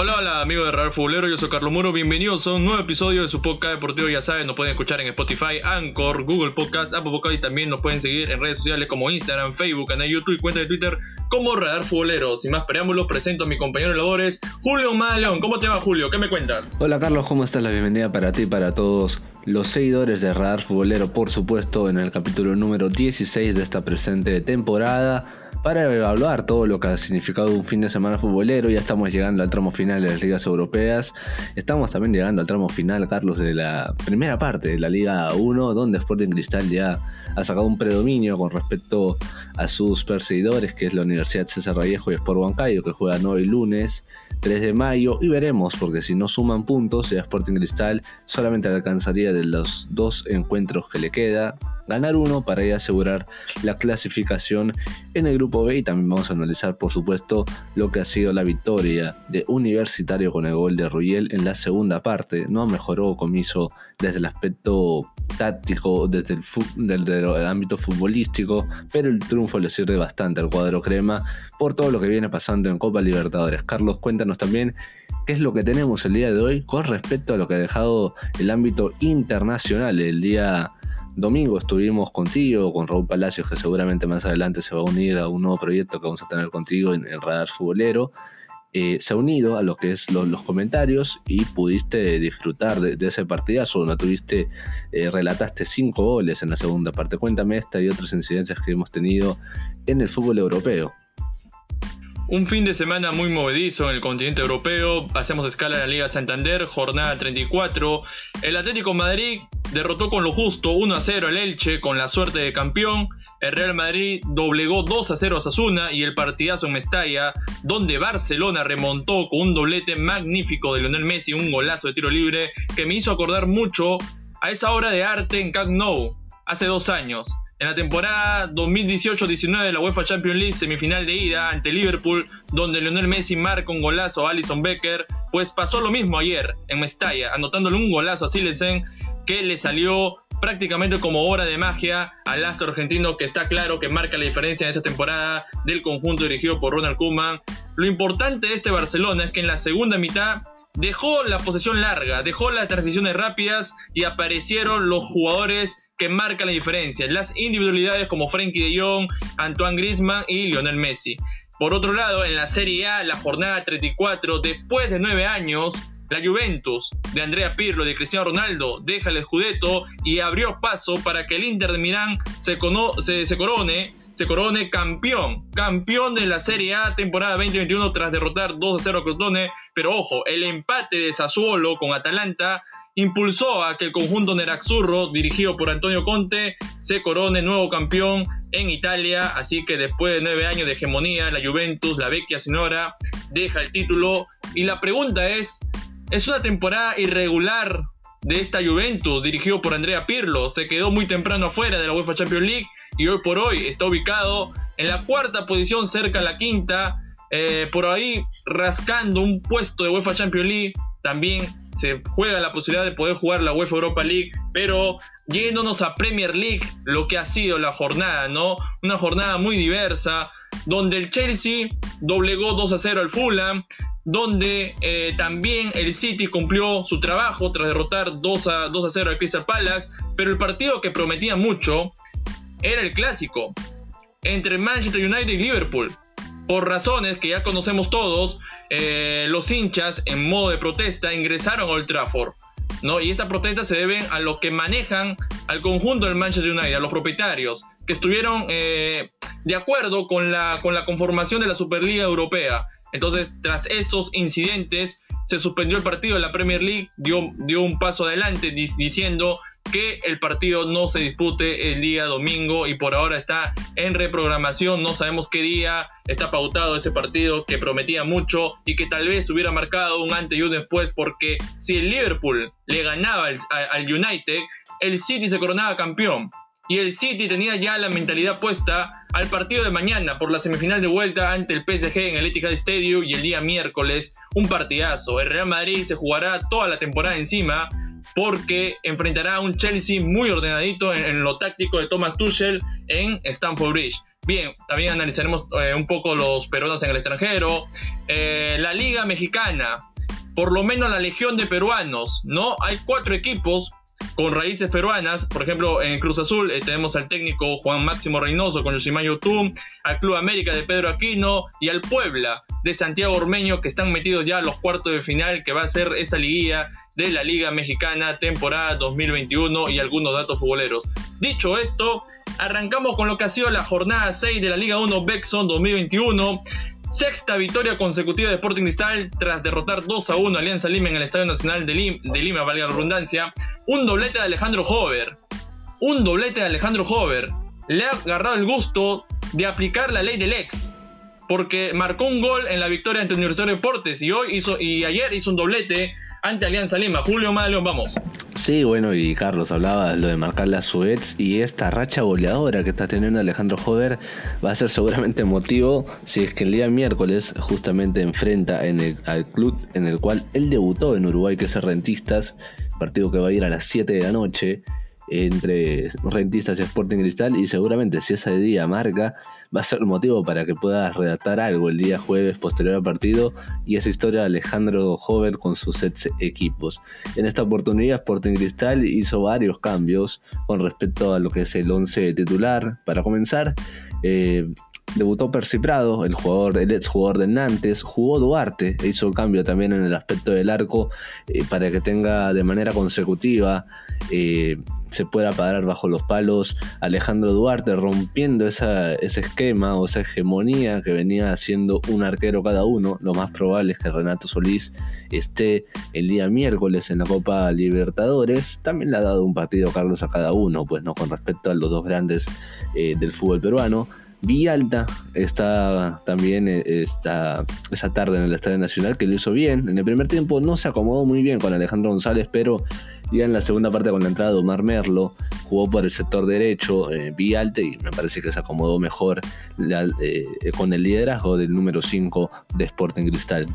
Hola, hola amigos de Radar Futbolero, yo soy Carlos Muro, bienvenidos a un nuevo episodio de su podcast deportivo, ya saben, nos pueden escuchar en Spotify, Anchor, Google Podcast, Apple Podcast y también nos pueden seguir en redes sociales como Instagram, Facebook, canal YouTube y cuenta de Twitter como Radar Futbolero. Sin más preámbulos, presento a mi compañero de labores, Julio Maleón. ¿Cómo te va Julio? ¿Qué me cuentas? Hola Carlos, ¿cómo estás? La bienvenida para ti para todos los seguidores de Radar Futbolero, por supuesto, en el capítulo número 16 de esta presente temporada para evaluar todo lo que ha significado un fin de semana futbolero. Ya estamos llegando al tramo final de las ligas europeas. Estamos también llegando al tramo final, Carlos, de la primera parte de la Liga 1, donde Sporting Cristal ya ha sacado un predominio con respecto a sus perseguidores, que es la Universidad César Vallejo y Sport Huancayo, que juegan hoy lunes 3 de mayo. Y veremos, porque si no suman puntos, ya Sporting Cristal solamente alcanzaría de los dos encuentros que le queda ganar uno para ya asegurar la clasificación en el grupo B y también vamos a analizar por supuesto lo que ha sido la victoria de Universitario con el gol de Ruyel en la segunda parte. No mejoró Comiso desde el aspecto táctico, desde el, ámbito futbolístico, pero el triunfo le sirve bastante al cuadro crema por todo lo que viene pasando en Copa Libertadores. Carlos, cuéntanos también qué es lo que tenemos el día de hoy con respecto a lo que ha dejado el ámbito internacional el día domingo estuvimos contigo, con Raúl Palacios, que seguramente más adelante se va a unir a un nuevo proyecto que vamos a tener contigo en el Radar Futbolero. Eh, se ha unido a lo que es los comentarios y pudiste disfrutar de, ese partidazo. No tuviste, eh, relataste cinco goles en la segunda parte. Cuéntame esta y otras incidencias que hemos tenido en el fútbol europeo. Un fin de semana muy movedizo en el continente europeo. Hacemos escala en la Liga Santander, jornada 34. El Atlético Madrid derrotó con lo justo 1 a 0 al Elche con la suerte de campeón. El Real Madrid doblegó 2 a 0 a Sasuna y el partidazo en Mestalla, donde Barcelona remontó con un doblete magnífico de Lionel Messi, un golazo de tiro libre que me hizo acordar mucho a esa obra de arte en Camp hace dos años. En la temporada 2018-19 de la UEFA Champions League, semifinal de ida ante Liverpool, donde Lionel Messi marca un golazo a Alison Becker, pues pasó lo mismo ayer en Mestalla, anotándole un golazo a Silesen que le salió prácticamente como obra de magia al astro argentino que está claro que marca la diferencia en esta temporada del conjunto dirigido por Ronald Koeman. Lo importante de este Barcelona es que en la segunda mitad dejó la posesión larga, dejó las transiciones rápidas y aparecieron los jugadores que marcan la diferencia, las individualidades como Frenkie de Jong, Antoine Griezmann y Lionel Messi. Por otro lado, en la Serie A, la jornada 34, después de nueve años, la Juventus de Andrea Pirlo y de Cristiano Ronaldo deja el Scudetto y abrió paso para que el Inter de Milán se, se, corone se corone campeón, campeón de la Serie A temporada 2021 tras derrotar 2 a 0 a Crotone, pero ojo, el empate de Sassuolo con Atalanta impulsó a que el conjunto Nerazzurro, dirigido por Antonio Conte, se corone nuevo campeón en Italia. Así que después de nueve años de hegemonía, la Juventus, la vecchia Sinora, deja el título. Y la pregunta es, ¿es una temporada irregular de esta Juventus, dirigido por Andrea Pirlo? Se quedó muy temprano afuera de la UEFA Champions League y hoy por hoy está ubicado en la cuarta posición, cerca a la quinta. Eh, por ahí rascando un puesto de UEFA Champions League. También se juega la posibilidad de poder jugar la UEFA Europa League, pero yéndonos a Premier League, lo que ha sido la jornada, ¿no? Una jornada muy diversa, donde el Chelsea doblegó 2 a 0 al Fulham, donde eh, también el City cumplió su trabajo tras derrotar 2 a, 2 a 0 al Crystal Palace, pero el partido que prometía mucho era el clásico entre Manchester United y Liverpool por razones que ya conocemos todos, eh, los hinchas en modo de protesta ingresaron a Old Trafford. ¿no? Y esta protesta se debe a lo que manejan al conjunto del Manchester United, a los propietarios, que estuvieron eh, de acuerdo con la, con la conformación de la Superliga Europea. Entonces, tras esos incidentes, se suspendió el partido de la Premier League, dio, dio un paso adelante diciendo que el partido no se dispute el día domingo y por ahora está en reprogramación. No sabemos qué día está pautado ese partido que prometía mucho y que tal vez hubiera marcado un antes y un después porque si el Liverpool le ganaba al, al United, el City se coronaba campeón. Y el City tenía ya la mentalidad puesta al partido de mañana por la semifinal de vuelta ante el PSG en el Etihad Stadium y el día miércoles un partidazo. El Real Madrid se jugará toda la temporada encima porque enfrentará a un Chelsea muy ordenadito en, lo táctico de Thomas Tuchel en Stamford Bridge. Bien, también analizaremos eh, un poco los peruanos en el extranjero. Eh, la Liga Mexicana. por lo menos la legión de peruanos, ¿no? Hay cuatro equipos con raíces peruanas. Por ejemplo, en Cruz Azul eh, tenemos al técnico Juan Máximo Reynoso con Yosimayo Tum, al Club América de Pedro Aquino y al Puebla de Santiago Ormeño que están metidos ya a los cuartos de final que va a ser esta liguilla de la Liga Mexicana temporada 2021 y algunos datos futboleros. Dicho esto, arrancamos con lo que ha sido la jornada 6 de la Liga 1 Bexon 2021. Sexta victoria consecutiva de Sporting Cristal tras derrotar 2 a 1 a Alianza Lima en el Estadio Nacional de Lima, de Lima valga la redundancia. Un doblete de Alejandro Hover. Un doblete de Alejandro Hover. Le ha agarrado el gusto de aplicar la ley del ex. Porque marcó un gol en la victoria ante Universitario de Deportes y hoy hizo y ayer hizo un doblete ante Alianza Lima. Julio Maleón, vamos. Sí, bueno, y Carlos hablaba de lo de marcar la Suez y esta racha goleadora que está teniendo Alejandro Joder va a ser seguramente motivo si es que el día miércoles justamente enfrenta en el, al club en el cual él debutó en Uruguay, que es Rentistas, partido que va a ir a las 7 de la noche entre Rentistas y Sporting Cristal y seguramente si ese día marca va a ser motivo para que pueda redactar algo el día jueves posterior al partido y esa historia de Alejandro Hover con sus equipos. En esta oportunidad Sporting Cristal hizo varios cambios con respecto a lo que es el 11 titular. Para comenzar, eh, debutó Percy Prado, el jugador, el ex jugador de Nantes, jugó Duarte, e hizo el cambio también en el aspecto del arco eh, para que tenga de manera consecutiva eh, se pueda parar bajo los palos Alejandro Duarte, rompiendo ese esquema o esa hegemonía que venía haciendo un arquero cada uno. Lo más probable es que Renato Solís esté el día miércoles en la Copa Libertadores. También le ha dado un partido Carlos a cada uno, pues no con respecto a los dos grandes eh, del fútbol peruano. Villalta está también eh, esta, esa tarde en el Estadio Nacional que lo hizo bien. En el primer tiempo no se acomodó muy bien con Alejandro González, pero ya en la segunda parte con la entrada de Omar Merlo jugó por el sector derecho eh, Villalta y me parece que se acomodó mejor eh, con el liderazgo del número 5 de Sporting Cristal.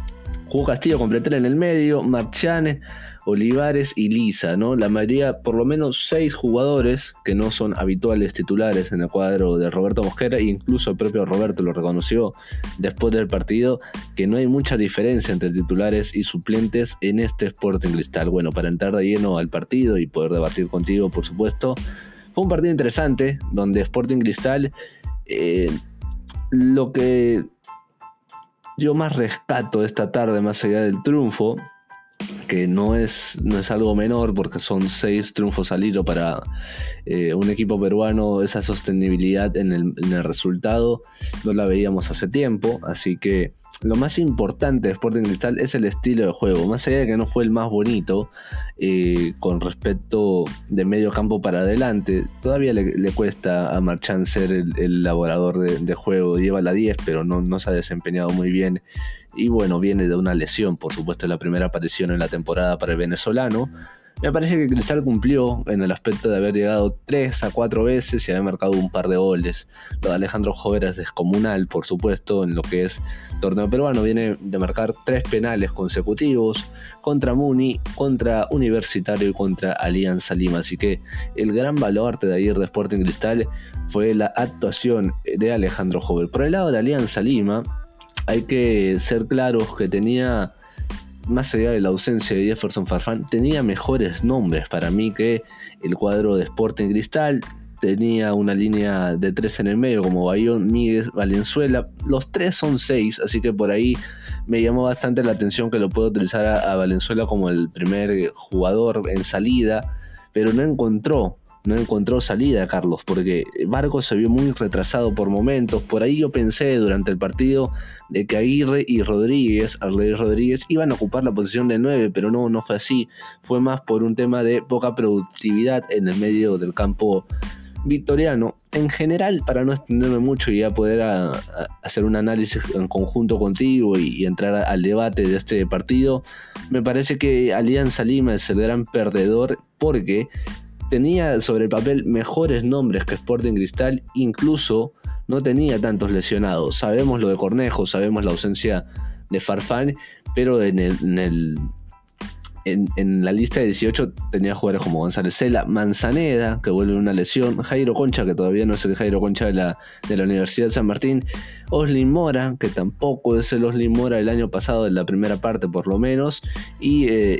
Jugó Castillo con en el medio, Marchane Olivares y Lisa, ¿no? La mayoría, por lo menos seis jugadores que no son habituales titulares en el cuadro de Roberto Mosquera, e incluso el propio Roberto lo reconoció después del partido, que no hay mucha diferencia entre titulares y suplentes en este Sporting Cristal. Bueno, para entrar de lleno al partido y poder debatir contigo, por supuesto, fue un partido interesante donde Sporting Cristal, eh, lo que yo más rescato esta tarde, más allá del triunfo, que no es, no es algo menor porque son seis triunfos al hilo para eh, un equipo peruano, esa sostenibilidad en el, en el, resultado no la veíamos hace tiempo, así que lo más importante de Sporting Cristal es el estilo de juego, más allá de que no fue el más bonito eh, con respecto de medio campo para adelante, todavía le, cuesta a Marchand ser el, elaborador de, juego, lleva la 10 pero no, no se ha desempeñado muy bien y bueno, viene de una lesión, por supuesto la primera aparición en la temporada para el venezolano. Me parece que Cristal cumplió en el aspecto de haber llegado 3 a 4 veces y haber marcado un par de goles. Lo de Alejandro Jover es descomunal, por supuesto, en lo que es torneo peruano. Viene de marcar 3 penales consecutivos contra Muni, contra Universitario y contra Alianza Lima. Así que el gran baluarte de ayer de Sporting Cristal fue la actuación de Alejandro Jover. Por el lado de Alianza Lima, hay que ser claros que tenía más allá de la ausencia de Jefferson Farfán, tenía mejores nombres para mí que el cuadro de Sporting Cristal. Tenía una línea de tres en el medio, como Bayón, Miguel, Valenzuela. Los tres son seis, así que por ahí me llamó bastante la atención que lo puedo utilizar a, a Valenzuela como el primer jugador en salida, pero no encontró no encontró salida, Carlos, porque Vargas se vio muy retrasado por momentos. Por ahí yo pensé durante el partido de que Aguirre y Rodríguez, Arley Rodríguez, iban a ocupar la posición de 9, pero no, no fue así. Fue más por un tema de poca productividad en el medio del campo victoriano. En general, para no extenderme mucho y ya poder hacer un análisis en conjunto contigo y, y entrar al debate de este partido, me parece que Alianza Lima es el gran perdedor porque tenía sobre el papel mejores nombres que Sporting Cristal, incluso no tenía tantos lesionados. Sabemos lo de Cornejo, sabemos la ausencia de Farfán, pero en el, en, la lista de 18 tenía jugadores como González Cela, Manzaneda, que vuelve una lesión, Jairo Concha, que todavía no es el Jairo Concha de la, de la Universidad de San Martín, Oslin Mora, que tampoco es el Oslin Mora del año pasado, en la primera parte por lo menos, y eh,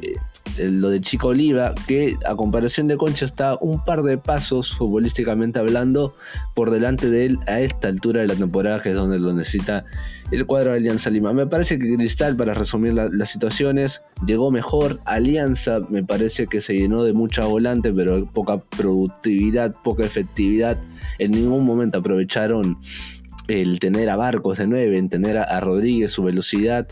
lo de Chico Oliva, que a comparación de Concha está un par de pasos futbolísticamente hablando por delante de él a esta altura de la temporada, que es donde lo necesita el cuadro de Alianza Lima. Me parece que Cristal, para resumir las situaciones, llegó mejor. Alianza me parece que se llenó de mucha volante, pero poca productividad, poca efectividad. En ningún momento aprovecharon el tener a Barcos de 9, en tener a, Rodríguez, su velocidad.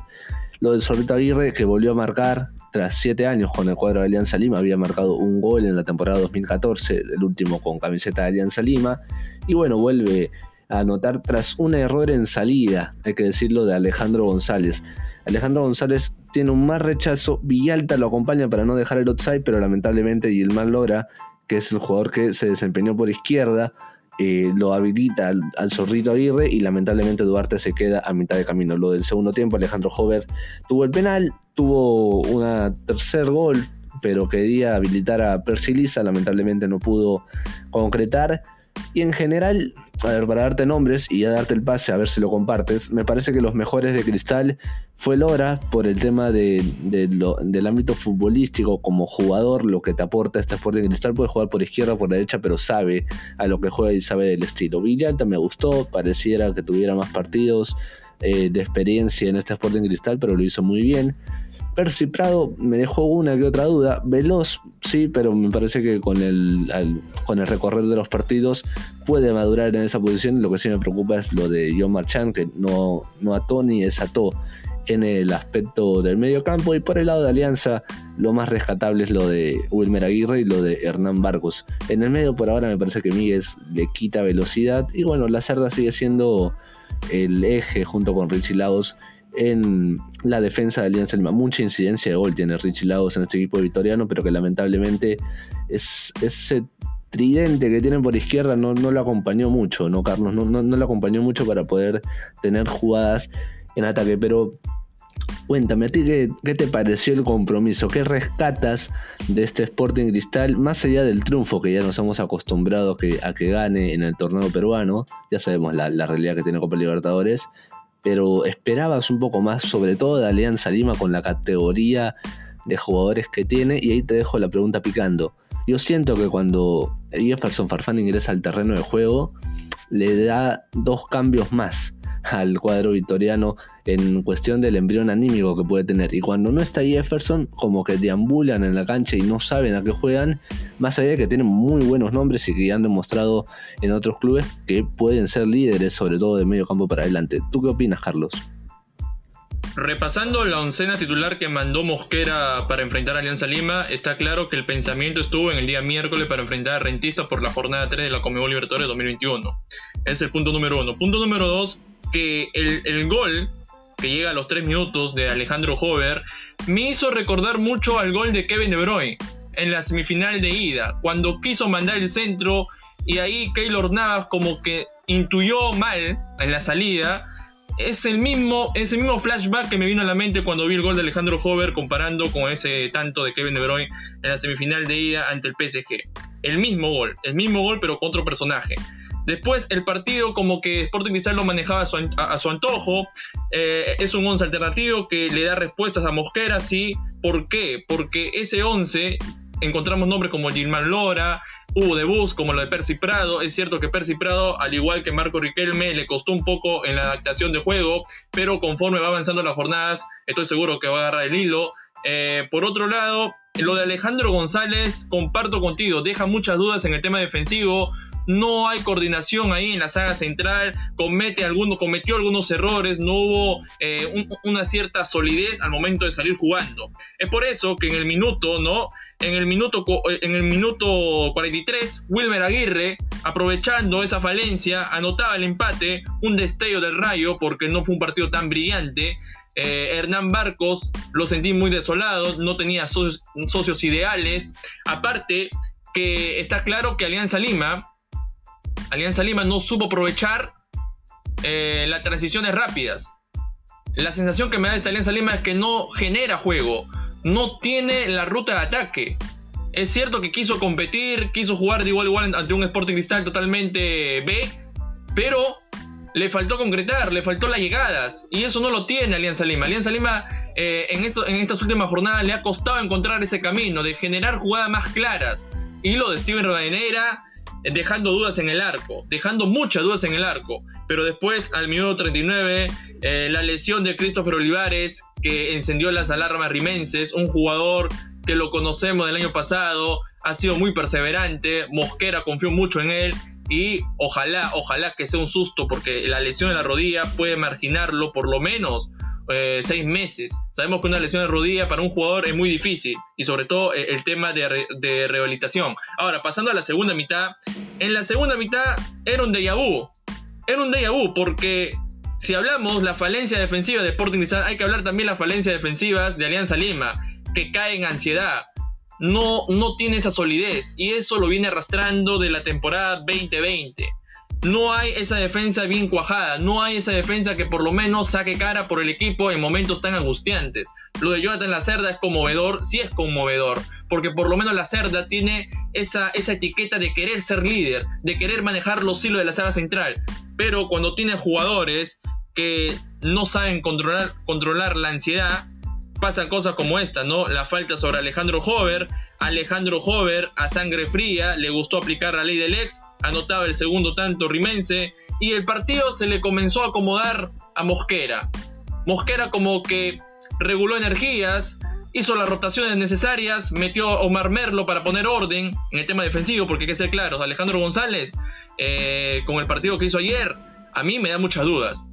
Lo del Sorrito Aguirre, que volvió a marcar, tras siete años con el cuadro de Alianza Lima, había marcado un gol en la temporada 2014, el último con camiseta de Alianza Lima, y bueno, vuelve a anotar tras un error en salida, hay que decirlo, de Alejandro González. Alejandro González tiene un más rechazo, Villalta lo acompaña para no dejar el outside, pero lamentablemente Gilmán Lora, que es el jugador que se desempeñó por izquierda, eh, lo habilita al, zorrito Aguirre y lamentablemente Duarte se queda a mitad de camino. Lo del segundo tiempo, Alejandro Hover tuvo el penal, tuvo un tercer gol, pero quería habilitar a Persilisa, lamentablemente no pudo concretar. Y en general, a ver, para darte nombres y a darte el pase, a ver si lo compartes, me parece que los mejores de Cristal fue Lora por el tema de, del ámbito futbolístico como jugador, lo que te aporta este Sporting Cristal, puede jugar por izquierda o por derecha, pero sabe a lo que juega y sabe del estilo. Villalta me gustó, pareciera que tuviera más partidos eh, de experiencia en este Sporting Cristal, pero lo hizo muy bien. Percy Prado me dejó una que otra duda. Veloz, sí, pero me parece que con el, con el recorrer de los partidos puede madurar en esa posición. Lo que sí me preocupa es lo de John Marchand, que no, no ató ni desató en el aspecto del medio campo. Y por el lado de Alianza, lo más rescatable es lo de Wilmer Aguirre y lo de Hernán Barcos. En el medio, por ahora, me parece que Miguel le quita velocidad. Y bueno, la cerda sigue siendo el eje junto con Richie Lagos en la defensa de Alianza Lima. Mucha incidencia de gol tiene Richie Lagos en este equipo vitoriano, pero que lamentablemente es, ese tridente que tienen por izquierda no, no lo acompañó mucho, ¿no, Carlos? No, no, no lo acompañó mucho para poder tener jugadas en ataque, pero Cuéntame, ¿a ti qué, qué, te pareció el compromiso? ¿Qué rescatas de este Sporting Cristal? Más allá del triunfo que ya nos hemos acostumbrado que, a que gane en el torneo peruano, ya sabemos la, la realidad que tiene Copa Libertadores, pero esperabas un poco más, sobre todo de Alianza Lima con la categoría de jugadores que tiene, y ahí te dejo la pregunta picando. Yo siento que cuando Jefferson Farfán ingresa al terreno de juego, le da dos cambios más al cuadro victoriano en cuestión del embrión anímico que puede tener. Y cuando no está Jefferson, como que deambulan en la cancha y no saben a qué juegan, más allá de que tienen muy buenos nombres y que han demostrado en otros clubes que pueden ser líderes, sobre todo de medio campo para adelante. ¿Tú qué opinas, Carlos? Repasando la oncena titular que mandó Mosquera para enfrentar a Alianza Lima, está claro que el pensamiento estuvo en el día miércoles para enfrentar a Rentista por la jornada 3 de la Comebol Libertadores 2021. Es el punto número uno. Punto número dos, que el, gol que llega a los 3 minutos de Alejandro Hover me hizo recordar mucho al gol de Kevin De Bruyne en la semifinal de ida, cuando quiso mandar el centro y ahí Keylor Navas como que intuyó mal en la salida. Es el, mismo, es el mismo flashback que me vino a la mente cuando vi el gol de Alejandro Hover comparando con ese tanto de Kevin De Bruyne en la semifinal de ida ante el PSG. El mismo gol, el mismo gol pero con otro personaje. Después el partido como que Sporting Cristal lo manejaba a su, antojo. Eh, es un 11 alternativo que le da respuestas a Mosquera, sí. ¿Por qué? Porque ese 11 encontramos nombres como Gilman Lora, hubo debuts como lo de Percy Prado. Es cierto que Percy Prado, al igual que Marco Riquelme, le costó un poco en la adaptación de juego, pero conforme va avanzando las jornadas, estoy seguro que va a agarrar el hilo. Eh, por otro lado, lo de Alejandro González, comparto contigo, deja muchas dudas en el tema defensivo no hay coordinación ahí en la saga central, comete cometió algunos errores, no hubo eh, una cierta solidez al momento de salir jugando. Es por eso que en el minuto, ¿no? En el minuto, en el minuto 43, Wilmer Aguirre, aprovechando esa falencia, anotaba el empate, un destello del rayo, porque no fue un partido tan brillante. Eh, Hernán Barcos lo sentí muy desolado, no tenía socios ideales. Aparte, que está claro que Alianza Lima Alianza Lima no supo aprovechar eh, las transiciones rápidas. La sensación que me da esta Alianza Lima es que no genera juego. no tiene la ruta de ataque. Es cierto que quiso competir, quiso jugar de igual a igual ante un Sporting Cristal totalmente B, pero le faltó concretar, le faltó las llegadas. Y eso no lo tiene Alianza Lima. Alianza Lima eh, en, en estas últimas jornadas le ha costado encontrar ese camino de generar jugadas más claras. Y lo de Steven Rodanera dejando dudas en el arco, dejando muchas dudas en el arco. Pero después, al minuto 39, eh, la lesión de Christopher Olivares, que encendió las alarmas rimenses, un jugador que lo conocemos del año pasado, ha sido muy perseverante, Mosquera confió mucho en él y ojalá, ojalá que sea un susto porque la lesión de la rodilla puede marginarlo por lo menos eh, seis meses. Sabemos que una lesión de rodilla para un jugador es muy difícil y sobre todo eh, el tema de, de rehabilitación. Ahora, pasando a la segunda mitad, en la segunda mitad era un déjà vu. Era un déjà vu porque si hablamos la falencia defensiva de Sporting Cristal, hay que hablar también las falencias defensivas de Alianza Lima, que cae en ansiedad. No, no tiene esa solidez y eso lo viene arrastrando de la temporada 2020 no hay esa defensa bien cuajada, no hay esa defensa que por lo menos saque cara por el equipo en momentos tan angustiantes. Lo de Jonathan Lacerda es conmovedor, sí es conmovedor, porque por lo menos Lacerda tiene esa, esa etiqueta de querer ser líder, de querer manejar los hilos de la saga central, pero cuando tiene jugadores que no saben controlar, controlar la ansiedad, pasan cosas como esta, ¿no? La falta sobre Alejandro Hover. Alejandro Hover, a sangre fría, le gustó aplicar la ley del ex, anotaba el segundo tanto rimense y el partido se le comenzó a acomodar a Mosquera. Mosquera como que reguló energías, hizo las rotaciones necesarias, metió a Omar Merlo para poner orden en el tema defensivo, porque hay que ser claros, Alejandro González, eh, con el partido que hizo ayer, a mí me da muchas dudas.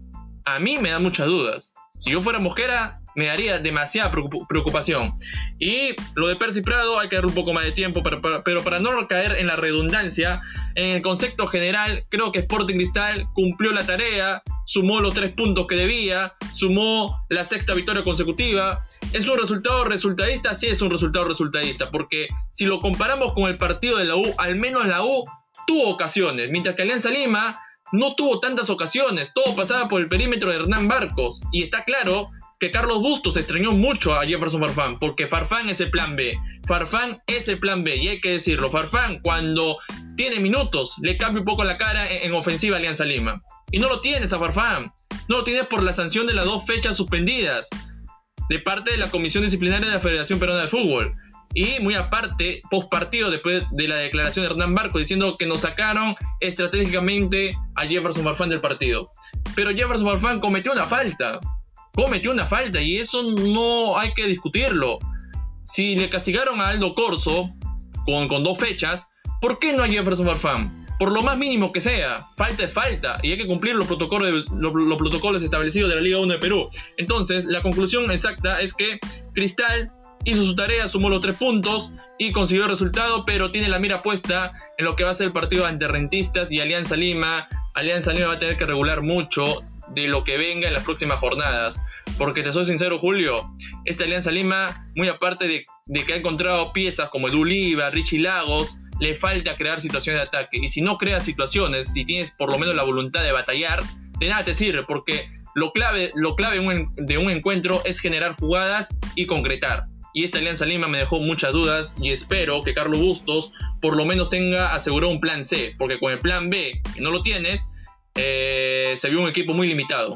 A mí me da muchas dudas. Si yo fuera Mosquera, me daría demasiada preocupación. Y lo de Percy Prado hay que darle un poco más de tiempo, pero para, pero para no caer en la redundancia, en el concepto general, creo que Sporting Cristal cumplió la tarea, sumó los tres puntos que debía, sumó la sexta victoria consecutiva. ¿Es un resultado resultadista? Sí, es un resultado resultadista, porque si lo comparamos con el partido de la U, al menos la U tuvo ocasiones, mientras que Alianza Lima no tuvo tantas ocasiones, todo pasaba por el perímetro de Hernán Barcos, y está claro que Carlos Bustos extrañó mucho a Jefferson Farfán, porque Farfán es el plan B. Farfán es el plan B, y hay que decirlo. Farfán, cuando tiene minutos, le cambia un poco la cara en, ofensiva Alianza Lima. Y no lo tienes a Farfán. No lo tienes por la sanción de las dos fechas suspendidas de parte de la Comisión Disciplinaria de la Federación Peruana de Fútbol. Y muy aparte, post partido, después de la declaración de Hernán Barco diciendo que nos sacaron estratégicamente a Jefferson Farfán del partido. Pero Jefferson Farfán cometió una falta cometió una falta y eso no hay que discutirlo. Si le castigaron a Aldo Corso con, con dos fechas, ¿por qué no a Jefferson Farfán? Por lo más mínimo que sea, falta es falta y hay que cumplir los protocolos, los, protocolos establecidos de la Liga 1 de Perú. Entonces, la conclusión exacta es que Cristal hizo su tarea, sumó los tres puntos y consiguió el resultado, pero tiene la mira puesta en lo que va a ser el partido ante Rentistas y Alianza Lima. Alianza Lima va a tener que regular mucho de lo que venga en las próximas jornadas. Porque te soy sincero, Julio, esta Alianza Lima, muy aparte de, que ha encontrado piezas como Edu Oliva, Richie Lagos, le falta crear situaciones de ataque. Y si no creas situaciones, si tienes por lo menos la voluntad de batallar, de nada te sirve, porque lo clave, lo clave de un encuentro es generar jugadas y concretar. Y esta Alianza Lima me dejó muchas dudas y espero que Carlos Bustos por lo menos tenga asegurado un plan C, porque con el plan B, que no lo tienes, eh, se vio un equipo muy limitado.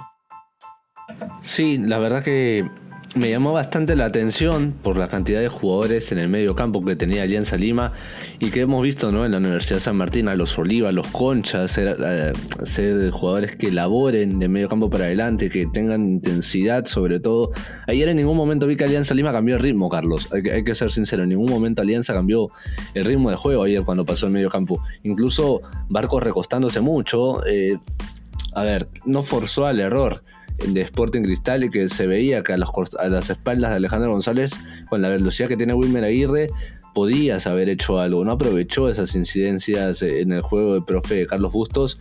Sí, la verdad que me llamó bastante la atención por la cantidad de jugadores en el medio campo que tenía Alianza Lima y que hemos visto ¿no? en la Universidad de San Martín, a los Olivas, los Conchas, ser, jugadores que laboren de medio campo para adelante, que tengan intensidad sobre todo. Ayer en ningún momento vi que Alianza Lima cambió el ritmo, Carlos. Hay que, ser sincero, en ningún momento Alianza cambió el ritmo de juego ayer cuando pasó el medio campo. Incluso Barcos recostándose mucho. Eh, a ver, no forzó al error de Sporting Cristal y que se veía que a, las espaldas de Alejandro González, con la velocidad que tiene Wilmer Aguirre, podías haber hecho algo. No aprovechó esas incidencias en el juego de profe Carlos Bustos.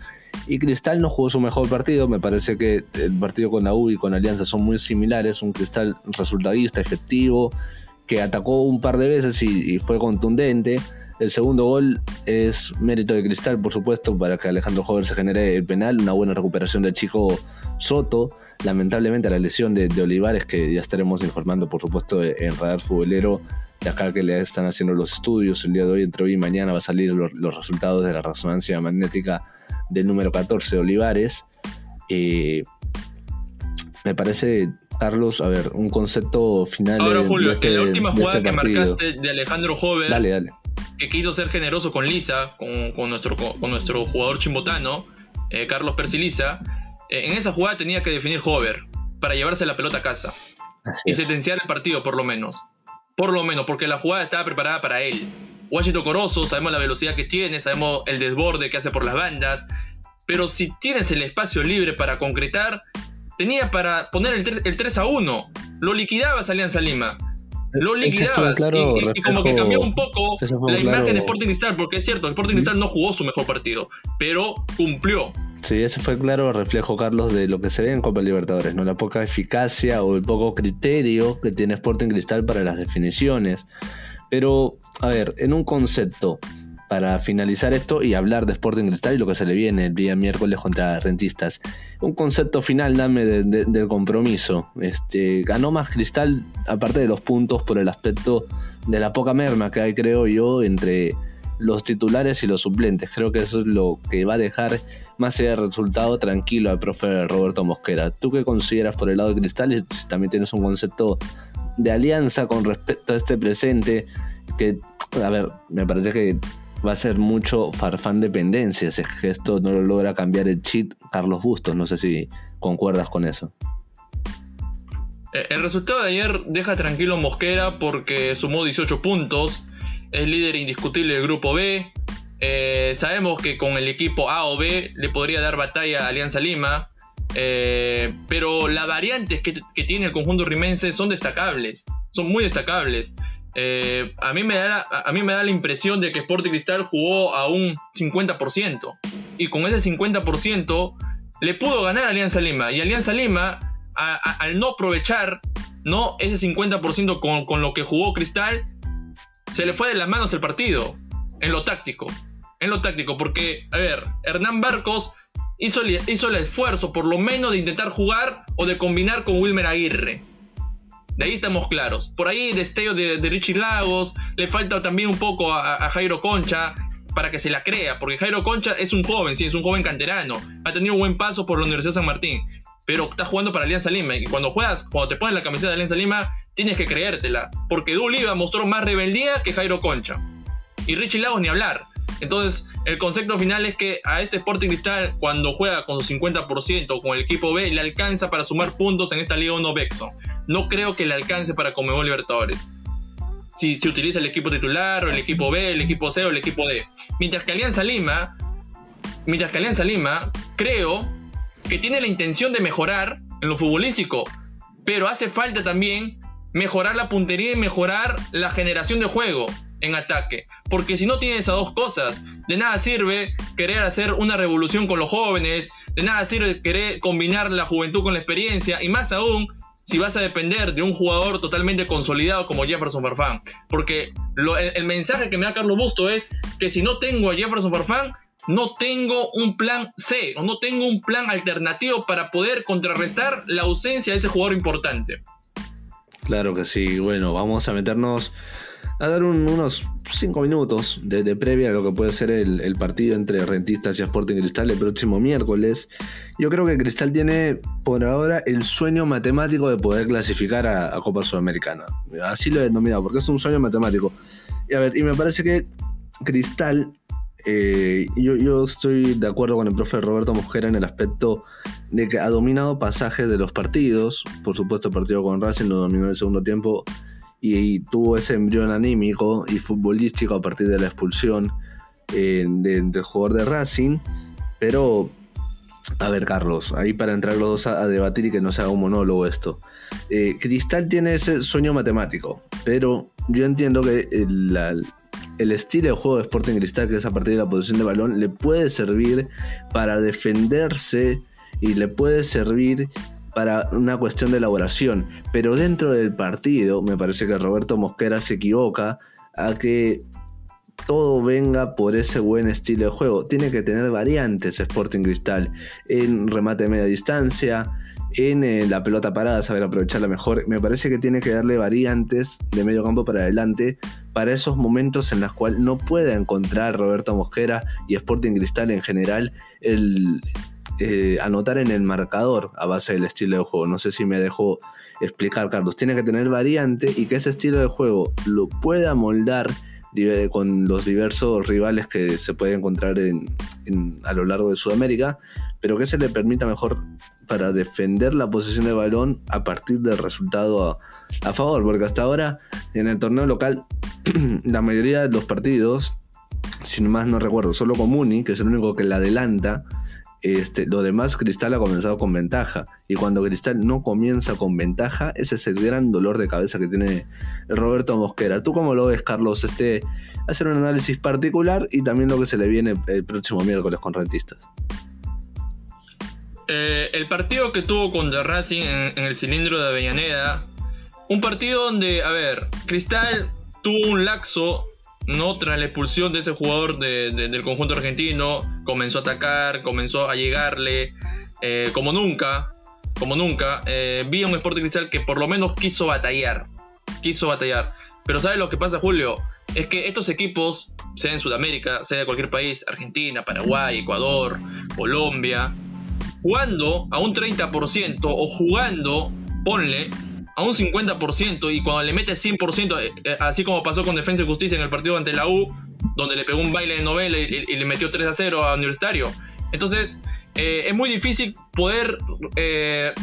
Y Cristal no jugó su mejor partido. Me parece que el partido con la U y con Alianza son muy similares. Un Cristal resultadista, efectivo, que atacó un par de veces y, fue contundente. El segundo gol es mérito de Cristal, por supuesto, para que Alejandro Jover se genere el penal. Una buena recuperación del chico Soto. Lamentablemente la lesión de, Olivares, que ya estaremos informando, por supuesto, en Radar Futbolero, de acá que le están haciendo los estudios. El día de hoy, entre hoy y mañana, va a salir los, resultados de la resonancia magnética del número 14 de Olivares. Eh, me parece Carlos, a ver, un concepto final. Ahora, Julio, este, en la última jugada este que marcaste de Alejandro Jover, dale, dale. que quiso ser generoso con Lisa, con, nuestro, con nuestro jugador chimbotano, eh, Carlos Persiliza, en esa jugada tenía que definir Hover para llevarse la pelota a casa y sentenciar el partido, por lo menos. Por lo menos, porque la jugada estaba preparada para él. Washington Corozo, sabemos la velocidad que tiene, sabemos el desborde que hace por las bandas, pero si tienes el espacio libre para concretar, tenía para poner el 3, a 1. Lo liquidabas Alianza Lima. Lo liquidabas. y, como que cambió un poco la imagen de Sporting Cristal, porque es cierto, Sporting Cristal no jugó su mejor partido, pero cumplió. Sí, ese fue claro reflejo, Carlos, de lo que se ve en Copa Libertadores, ¿no? La poca eficacia o el poco criterio que tiene Sporting Cristal para las definiciones. Pero, a ver, en un concepto, para finalizar esto y hablar de Sporting Cristal y lo que se le viene el día miércoles contra Rentistas. Un concepto final, dame, del compromiso. Este, ganó más Cristal, aparte de los puntos, por el aspecto de la poca merma que hay, creo yo, entre los titulares y los suplentes. Creo que eso es lo que va a dejar más allá resultado tranquilo al profe Roberto Mosquera. ¿Tú qué consideras por el lado de Cristal? Si también tienes un concepto de alianza con respecto a este presente, que, a ver, me parece que va a ser mucho farfán dependencia si es que esto no lo logra cambiar el cheat Carlos Bustos. No sé si concuerdas con eso. Eh, el resultado de ayer deja tranquilo Mosquera porque sumó 18 puntos, es líder indiscutible del grupo B. Eh, sabemos que con el equipo A o B le podría dar batalla a Alianza Lima, eh, pero las variantes que, que, tiene el conjunto rimense son destacables, son muy destacables. Eh, a, mí me da la, a mí me da la impresión de que Sporting Cristal jugó a un 50%. Y con ese 50% le pudo ganar a Alianza Lima. Y Alianza Lima, al no aprovechar ¿no? ese 50% con, con, lo que jugó Cristal, se le fue de las manos el partido. En lo táctico. En lo táctico. Porque, a ver, Hernán Barcos hizo, hizo el esfuerzo por lo menos de intentar jugar o de combinar con Wilmer Aguirre de ahí estamos claros. Por ahí destello de, Richie Lagos. Le falta también un poco a, Jairo Concha para que se la crea. Porque Jairo Concha es un joven, sí, es un joven canterano. Ha tenido un buen paso por la Universidad de San Martín. Pero está jugando para Alianza Lima. Y cuando juegas, cuando te pones la camiseta de Alianza Lima, tienes que creértela. Porque Duliva mostró más rebeldía que Jairo Concha. Y Richie Lagos ni hablar. Entonces, el concepto final es que a este Sporting Cristal, cuando juega con su 50% con el equipo B, le alcanza para sumar puntos en esta Liga 1 Bexo. No creo que le alcance para Comebol Libertadores. Si se utiliza el equipo titular, o el equipo B, el equipo C o el equipo D. Mientras que Alianza Lima, mientras que Alianza Lima, creo que tiene la intención de mejorar en lo futbolístico, pero hace falta también mejorar la puntería y mejorar la generación de juego en ataque. Porque si no tienes esas dos cosas, de nada sirve querer hacer una revolución con los jóvenes, de nada sirve querer combinar la juventud con la experiencia, y más aún si vas a depender de un jugador totalmente consolidado como Jefferson Farfán. Porque el, mensaje que me da Carlos Busto es que si no tengo a Jefferson Farfán, no tengo un plan C o no tengo un plan alternativo para poder contrarrestar la ausencia de ese jugador importante. Claro que sí. Bueno, vamos a meternos a dar unos 5 minutos de, previa a lo que puede ser el, partido entre Rentistas y Sporting Cristal el próximo miércoles. Yo creo que Cristal tiene por ahora el sueño matemático de poder clasificar a, Copa Sudamericana. Así lo he denominado, porque es un sueño matemático. Y a ver, y me parece que Cristal, eh, yo, yo estoy de acuerdo con el profe Roberto Mosquera en el aspecto de que ha dominado pasajes de los partidos. Por supuesto, el partido con Racing lo dominó en el segundo tiempo y, tuvo ese embrión anímico y futbolístico a partir de la expulsión eh, del jugador de Racing. Pero, a ver, Carlos, ahí para entrar los dos a, debatir y que no se haga un monólogo esto. Eh, Cristal tiene ese sueño matemático, pero yo entiendo que el, el estilo de juego de Sporting Cristal, que es a partir de la posición de balón, le puede servir para defenderse y le puede servir para una cuestión de elaboración. Pero dentro del partido, me parece que Roberto Mosquera se equivoca a que todo venga por ese buen estilo de juego. Tiene que tener variantes Sporting Cristal en remate de media distancia, en eh, la pelota parada, saber aprovecharla mejor. Me parece que tiene que darle variantes de medio campo para adelante para esos momentos en los cuales no pueda encontrar Roberto Mosquera y Sporting Cristal en general el eh, anotar en el marcador a base del estilo de juego. No sé si me dejó explicar, Carlos. Tiene que tener variante y que ese estilo de juego lo pueda moldar con los diversos rivales que se pueden encontrar a lo largo de Sudamérica, pero que se le permita mejor para defender la posición de balón a partir del resultado a, favor, porque hasta ahora en el torneo local la mayoría de los partidos, si más no recuerdo, solo con Muni, que es el único que la adelanta, este, lo demás Cristal ha comenzado con ventaja. Y cuando Cristal no comienza con ventaja, ese es el gran dolor de cabeza que tiene Roberto Mosquera. ¿Tú cómo lo ves, Carlos? Este, hacer un análisis particular y también lo que se le viene el próximo miércoles con Rentistas. Eh, el partido que tuvo contra Racing en, en el cilindro de Avellaneda, un partido donde, a ver, Cristal tuvo un laxo no tras la expulsión de ese jugador del conjunto argentino, comenzó a atacar, comenzó a llegarle, eh, como nunca, como nunca, eh, vi a un Sporting Cristal que por lo menos quiso batallar, quiso batallar. Pero ¿sabes lo que pasa, Julio? Es que estos equipos, sea en Sudamérica, sea de cualquier país, Argentina, Paraguay, Ecuador, Colombia, jugando a un 30% o jugando, ponle, a un 50% y cuando le mete 100%, eh, eh, así como pasó con Defensa y Justicia en el partido ante la U, donde le pegó un baile de novela y, le metió 3 a 0 a Universitario. Entonces, eh, es muy difícil poder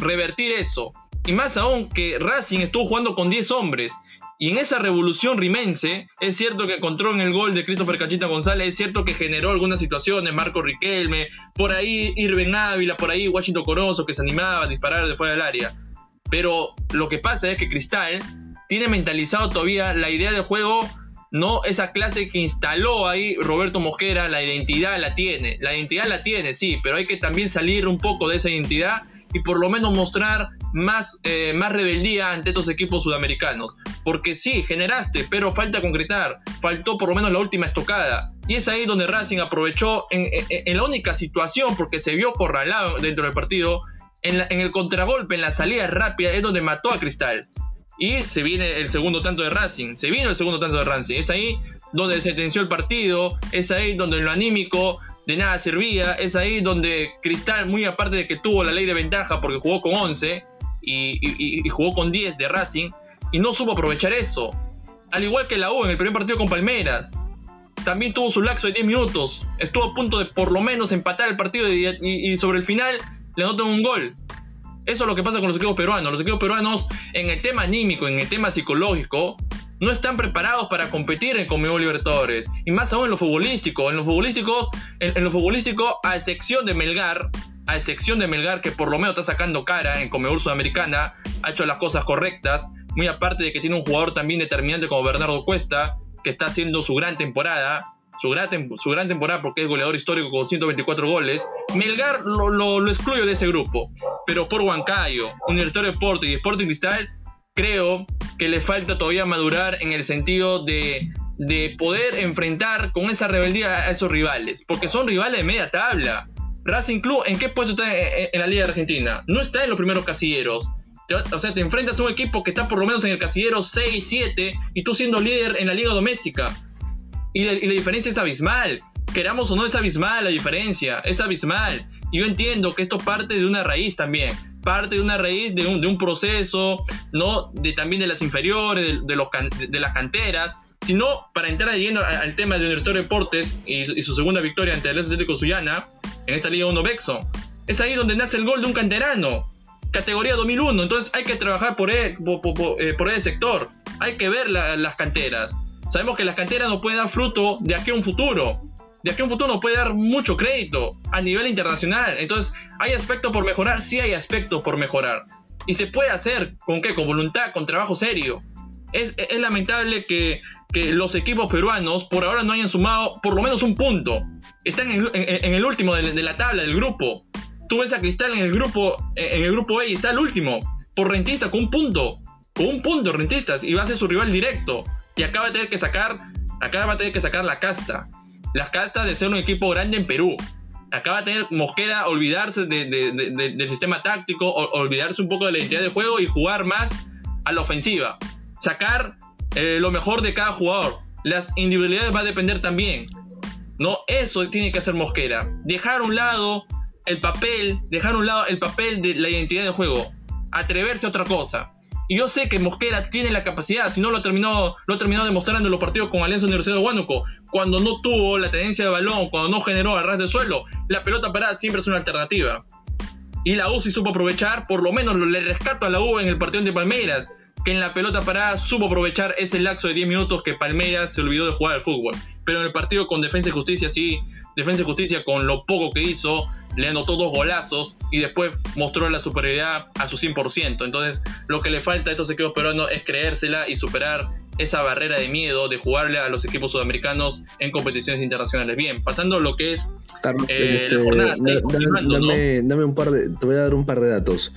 revertir eso. Y más aún que Racing estuvo jugando con 10 hombres. Y en esa revolución rimense, es cierto que encontró en el gol de Christopher Cachita González, es cierto que generó algunas situaciones, Marco Riquelme, por ahí Irving Ávila, por ahí Washington Corozo, que se animaba a disparar de fuera del área. Pero lo que pasa es que Cristal tiene mentalizado todavía la idea de juego, no esa clase que instaló ahí Roberto Mosquera, la identidad la tiene, la identidad la tiene, sí, pero hay que también salir un poco de esa identidad y por lo menos mostrar más, eh, más rebeldía ante estos equipos sudamericanos. Porque sí, generaste, pero falta concretar, faltó por lo menos la última estocada. Y es ahí donde Racing aprovechó en, en la única situación, porque se vio corralado dentro del partido, en, el contragolpe, en la salida rápida, es donde mató a Cristal. Y se viene el segundo tanto de Racing. Se vino el segundo tanto de Racing. Es ahí donde se tensió el partido. Es ahí donde lo anímico de nada servía. Es ahí donde Cristal, muy aparte de que tuvo la ley de ventaja porque jugó con 11 y, y jugó con 10 de Racing, y no supo aprovechar eso. Al igual que la U en el primer partido con Palmeras. También tuvo su laxo de 10 minutos. Estuvo a punto de por lo menos empatar el partido y sobre el final le anotan un gol. Eso es lo que pasa con los equipos peruanos. Los equipos peruanos, en el tema anímico, en el tema psicológico, no están preparados para competir en Conmebol Libertadores. Y más aún en lo futbolístico. En los futbolísticos, en, lo futbolístico, a excepción de Melgar, a excepción de Melgar, que por lo menos está sacando cara en Conmebol Sudamericana, ha hecho las cosas correctas. Muy aparte de que tiene un jugador también determinante como Bernardo Cuesta, que está haciendo su gran temporada su gran, su gran temporada porque es goleador histórico con 124 goles, Melgar lo, lo, excluyo de ese grupo. Pero por Huancayo, Universitario Deporte y Sporting Cristal, creo que le falta todavía madurar en el sentido de, de poder enfrentar con esa rebeldía a esos rivales, porque son rivales de media tabla. Racing Club, ¿en qué puesto está en, la Liga de Argentina? No está en los primeros casilleros. o sea, te enfrentas a un equipo que está por lo menos en el casillero 6, 7 y tú siendo líder en la liga doméstica. Y la, diferencia es abismal. Queramos o no es abismal la diferencia, es abismal. Y yo entiendo que esto parte de una raíz también, parte de una raíz de un, de un proceso, no de también de las inferiores, de, los, de las canteras, sino para entrar lleno al, tema de Universitario Deportes y, y, su segunda victoria ante el Atlético Suyana en esta Liga 1 Bexo. Es ahí donde nace el gol de un canterano, categoría 2001. Entonces hay que trabajar por, e, eh, por, ese sector, hay que ver las canteras. Sabemos que las canteras nos pueden dar fruto de aquí a un futuro. De aquí a un futuro nos puede dar mucho crédito a nivel internacional. Entonces, ¿hay aspectos por mejorar? Sí hay aspectos por mejorar. Y se puede hacer con qué? Con voluntad, con trabajo serio. Es, lamentable que, los equipos peruanos por ahora no hayan sumado por lo menos un punto. Están en, el último de, de, la tabla del grupo. Tú ves a Cristal en el grupo, en el grupo E y está el último. Por rentista con un punto. Con un punto rentistas y va a ser su rival directo y acaba de tener que sacar Acá va a tener que sacar la casta. Las castas de ser un equipo grande en Perú. Acá va a tener Mosquera olvidarse del sistema táctico, olvidarse un poco de la identidad de juego y jugar más a la ofensiva. Sacar eh, lo mejor de cada jugador. Las individualidades va a depender también. ¿no? Eso tiene que hacer Mosquera. Dejar a un lado el papel, dejar a un lado el papel de la identidad de juego. Atreverse a otra cosa. Y yo sé que Mosquera tiene la capacidad, si no lo terminó, lo terminó demostrando en los partidos con Alianza Universidad de Huánuco, cuando no tuvo la tenencia de balón, cuando no generó a ras de suelo, la pelota parada siempre es una alternativa. Y la U sí supo aprovechar, por lo menos le rescato a la U en el partido de Palmeiras, que en la pelota parada supo aprovechar ese lapso de 10 minutos que Palmeiras se olvidó de jugar al fútbol. Pero en el partido con Defensa y Justicia sí, Defensa y Justicia con lo poco que hizo, le anotó dos golazos y después mostró la superioridad a su 100%. Entonces, lo que le falta a estos equipos peruanos es creérsela y superar esa barrera de miedo de jugarle a los equipos sudamericanos en competiciones internacionales. Bien, pasando lo que es eh, este, dame, un par de, te voy a dar un par de datos.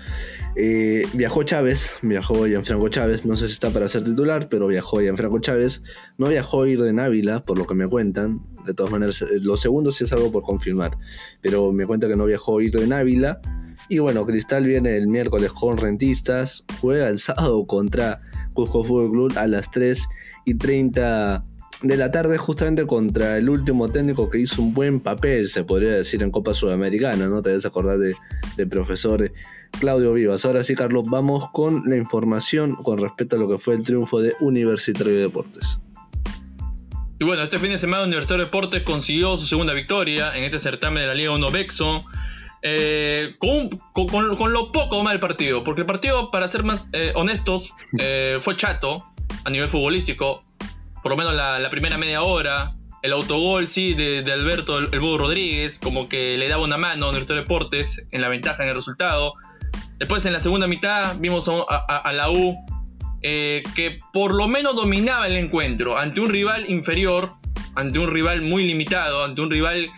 Eh, viajó Chávez, viajó Gianfranco Chávez, no sé si está para ser titular, pero viajó Gianfranco Chávez. No viajó ir de Ávila, por lo que me cuentan. De todas maneras, eh, lo segundo sí es algo por confirmar. Pero me cuenta que no viajó ir de Ávila. Y bueno, Cristal viene el miércoles con Rentistas. Juega el sábado contra Cusco Fútbol Club a las 3 y 30 de la tarde justamente contra el último técnico que hizo un buen papel, se podría decir, en Copa Sudamericana, ¿no? Te debes acordar del de profesor Claudio Vivas. Ahora sí, Carlos, vamos con la información con respecto a lo que fue el triunfo de Universitario de Deportes. Y bueno, este fin de semana Universitario de Deportes consiguió su segunda victoria en este certamen de la Liga 1 Bexo. Eh, con, lo poco más del partido, porque el partido, para ser más eh, honestos, eh, fue chato a nivel futbolístico, por lo menos la, primera media hora. El autogol, sí, de, Alberto el, Búho Rodríguez, como que le daba una mano a Universitario de Deportes en la ventaja en el resultado. Después en la segunda mitad vimos a, la U eh, que por lo menos dominaba el encuentro ante un rival inferior, ante un rival muy limitado, ante un rival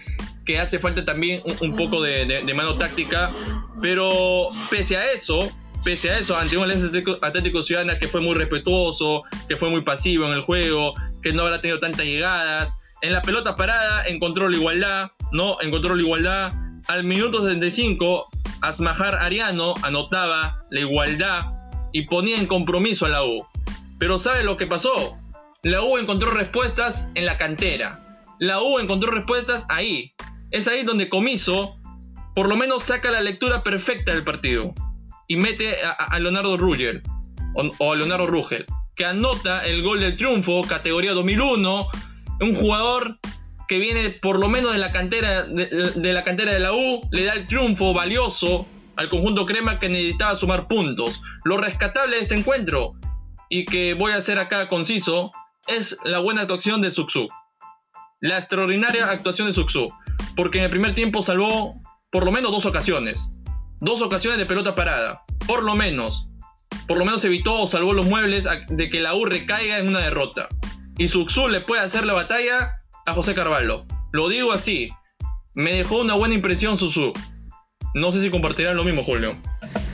que hace falta también un, poco de, mano táctica, pero pese a eso, pese a eso, ante un Atlético, Atlético Ciudadana que fue muy respetuoso, que fue muy pasivo en el juego, que no habrá tenido tantas llegadas, en la pelota parada encontró la igualdad, ¿no? Encontró la igualdad. Al minuto 75 Asmajar Ariano anotaba la igualdad y ponía en compromiso a la U. Pero ¿sabe lo que pasó? La U encontró respuestas en la cantera. La U encontró respuestas ahí. Es ahí donde Comiso por lo menos saca la lectura perfecta del partido y mete a, Leonardo Rugel o, a Leonardo Rugel, que anota el gol del triunfo, categoría 2001, un jugador que viene por lo menos de la cantera de, la cantera de la U, le da el triunfo valioso al conjunto crema que necesitaba sumar puntos. Lo rescatable de este encuentro, y que voy a hacer acá conciso, es la buena actuación de Suxu. La extraordinaria actuación de Suxu. Porque en el primer tiempo salvó por lo menos dos ocasiones. Dos ocasiones de pelota parada. Por lo menos. Por lo menos evitó o salvó los muebles de que la U recaiga en una derrota. Y Suxu le puede hacer la batalla a José Carvalho. Lo digo así. Me dejó una buena impresión Susu. No sé si compartirán lo mismo, Julio.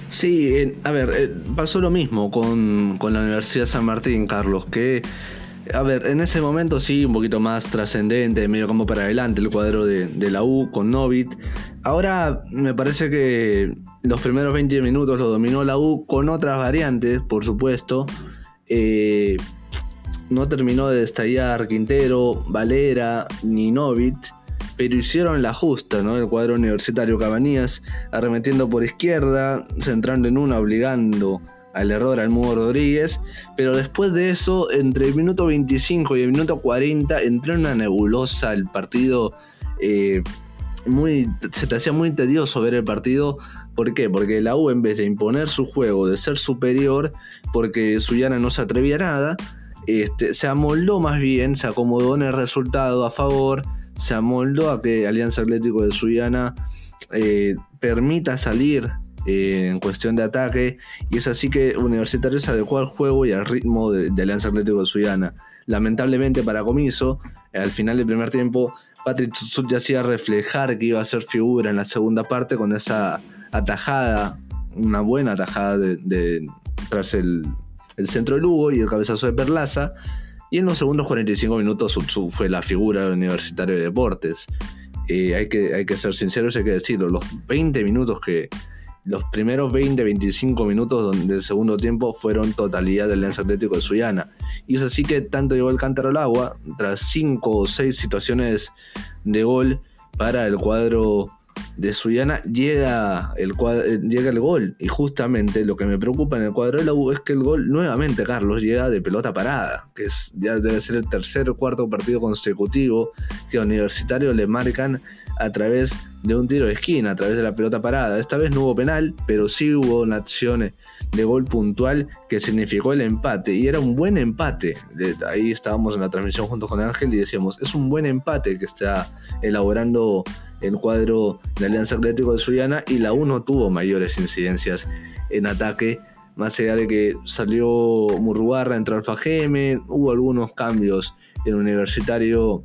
Sí, eh, a ver, eh, pasó lo mismo con, la Universidad San Martín, Carlos, que, a ver, en ese momento sí, un poquito más trascendente, medio como para adelante, el cuadro de, la U con Novit. Ahora me parece que los primeros 20 minutos lo dominó la U con otras variantes, por supuesto. Eh, no terminó de estallar Quintero, Valera ni Novit, pero hicieron la justa, ¿no? El cuadro universitario Cabanías arremetiendo por izquierda, centrando en una, obligando al error al Mudo Rodríguez, pero después de eso, entre el minuto 25 y el minuto 40, entró en una nebulosa el partido. Eh, muy, se te hacía muy tedioso ver el partido. ¿Por qué? Porque la U, en vez de imponer su juego, de ser superior, porque Suyana no se atrevía a nada, este, se amoldó más bien, se acomodó en el resultado a favor, se amoldó a que Alianza Atlético de Suyana eh, permita salir eh, en cuestión de ataque y es así que Universitario se adecuó al juego y al ritmo de, Alianza Atlético de Suyana. Lamentablemente para Comiso, al final del primer tiempo, Patrick ya hacía reflejar que iba a ser figura en la segunda parte con esa atajada, una buena atajada de tras el, el centro de Lugo y el cabezazo de Perlaza. Y en los segundos 45 minutos Utsu fue la figura del Universitario de Deportes. Eh, hay, que, hay que ser sinceros, hay que decirlo. Los 20 minutos que. Los primeros 20-25 minutos del segundo tiempo fueron totalidad del Lens Atlético de Suyana. Y es así que tanto llegó el cántaro al agua, tras 5 o 6 situaciones de gol para el cuadro de Suyana llega el, eh, llega el gol. Y justamente lo que me preocupa en el cuadro de la U es que el gol nuevamente, Carlos, llega de pelota parada, que es, ya debe ser el tercer o cuarto partido consecutivo que a Universitario le marcan a través de un tiro de esquina, a través de la pelota parada. Esta vez no hubo penal, pero sí hubo una acción de gol puntual que significó el empate. Y era un buen empate. Ahí estábamos en la transmisión junto con Ángel y decíamos, es un buen empate que está elaborando el cuadro de Alianza Atlético de Suyana y la 1 tuvo mayores incidencias en ataque, más allá de que salió Murrugarra, entró Alfa Geme, hubo algunos cambios en Universitario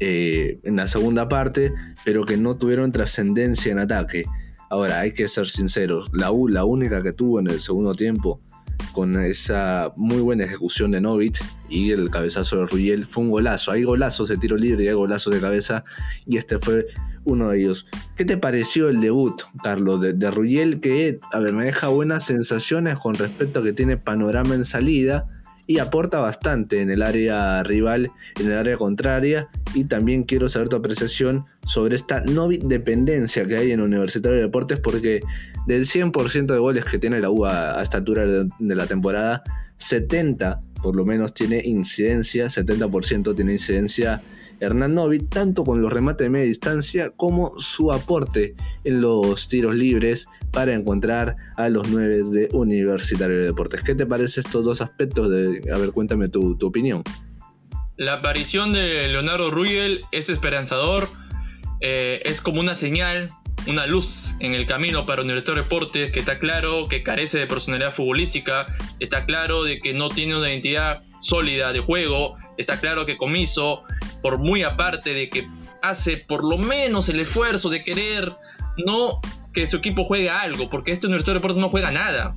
eh, en la segunda parte, pero que no tuvieron trascendencia en ataque. Ahora, hay que ser sinceros, la U, la única que tuvo en el segundo tiempo, con esa muy buena ejecución de Novit y el cabezazo de Ruyel fue un golazo. Hay golazos de tiro libre y hay golazos de cabeza y este fue uno de ellos. ¿Qué te pareció el debut, Carlos, de, de Ruyel? Que, a ver, me deja buenas sensaciones con respecto a que tiene panorama en salida y aporta bastante en el área rival, en el área contraria. Y también quiero saber tu apreciación sobre esta no dependencia que hay en Universitario de Deportes, porque del 100% de goles que tiene la U a, esta altura de, la temporada, 70 por lo menos tiene incidencia, 70% tiene incidencia Hernán Novi, tanto con los remates de media distancia como su aporte en los tiros libres para encontrar a los nueve de Universitario de Deportes. ¿Qué te parece estos dos aspectos? De, a ver, cuéntame tu, opinión. La aparición de Leonardo Ruyel es esperanzador, eh, es como una señal, una luz en el camino para Universitario de Deportes, que está claro que carece de personalidad futbolística, está claro de que no tiene una identidad sólida de juego, está claro que Comiso por muy aparte de que hace por lo menos el esfuerzo de querer no que su equipo juegue algo, porque este Universitario de Deportes no juega nada.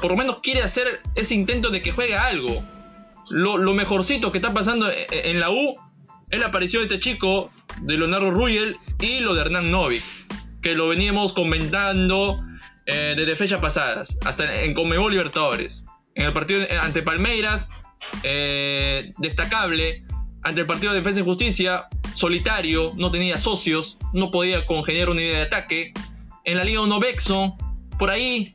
Por lo menos quiere hacer ese intento de que juegue algo. Lo, mejorcito que está pasando e, e, en la U es la aparición de este chico, de Leonardo Ruyel, y lo de Hernán Novik, que lo veníamos comentando eh, desde fechas pasadas, hasta en Conmebol Libertadores. En el partido ante Palmeiras, eh, destacable, ante el partido de Defensa y Justicia, solitario, no tenía socios, no podía congeniar una idea de ataque. En la Liga 1 Bexo, por ahí,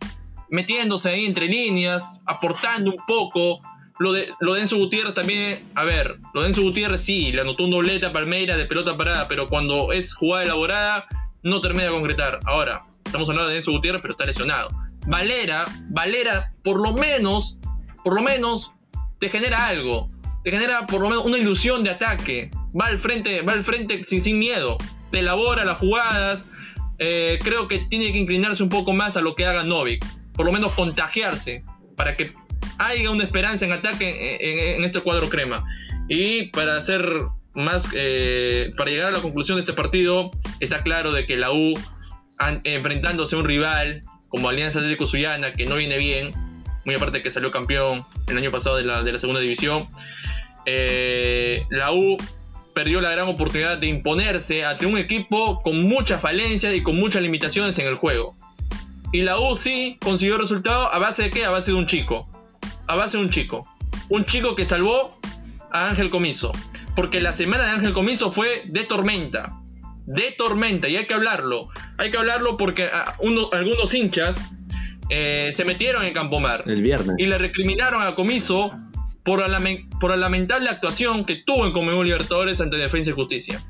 metiéndose ahí entre líneas, aportando un poco. Lo de, lo de Enzo Gutiérrez también, a ver, lo de Enzo Gutiérrez sí, le anotó un doblete a Palmeira de pelota parada, pero cuando es jugada elaborada, no termina de concretar. Ahora, estamos hablando de Enzo Gutiérrez, pero está lesionado. Valera, Valera, por lo menos, por lo menos, te genera algo te genera por lo menos una ilusión de ataque. Va al frente, va al frente sin, sin miedo. Te elabora las jugadas. Eh, creo que tiene que inclinarse un poco más a lo que haga Novik. Por lo menos contagiarse. Para que haya una esperanza en ataque en, este cuadro crema. Y para hacer más. Eh, para llegar a la conclusión de este partido. Está claro de que la U. enfrentándose a un rival como Alianza Atlético Suyana. Que no viene bien. Muy aparte que salió campeón el año pasado de la, de la segunda división. Eh, la U perdió la gran oportunidad de imponerse ante un equipo con muchas falencias y con muchas limitaciones en el juego. Y la U sí consiguió resultado a base de qué? A base de un chico. A base de un chico. Un chico que salvó a Ángel Comiso. Porque la semana de Ángel Comiso fue de tormenta. De tormenta. Y hay que hablarlo. Hay que hablarlo porque algunos hinchas eh, se metieron en Campomar. El viernes. Y le recriminaron a Comiso por la, por la lamentable actuación que tuvo en Conmebol Libertadores ante Defensa y Justicia.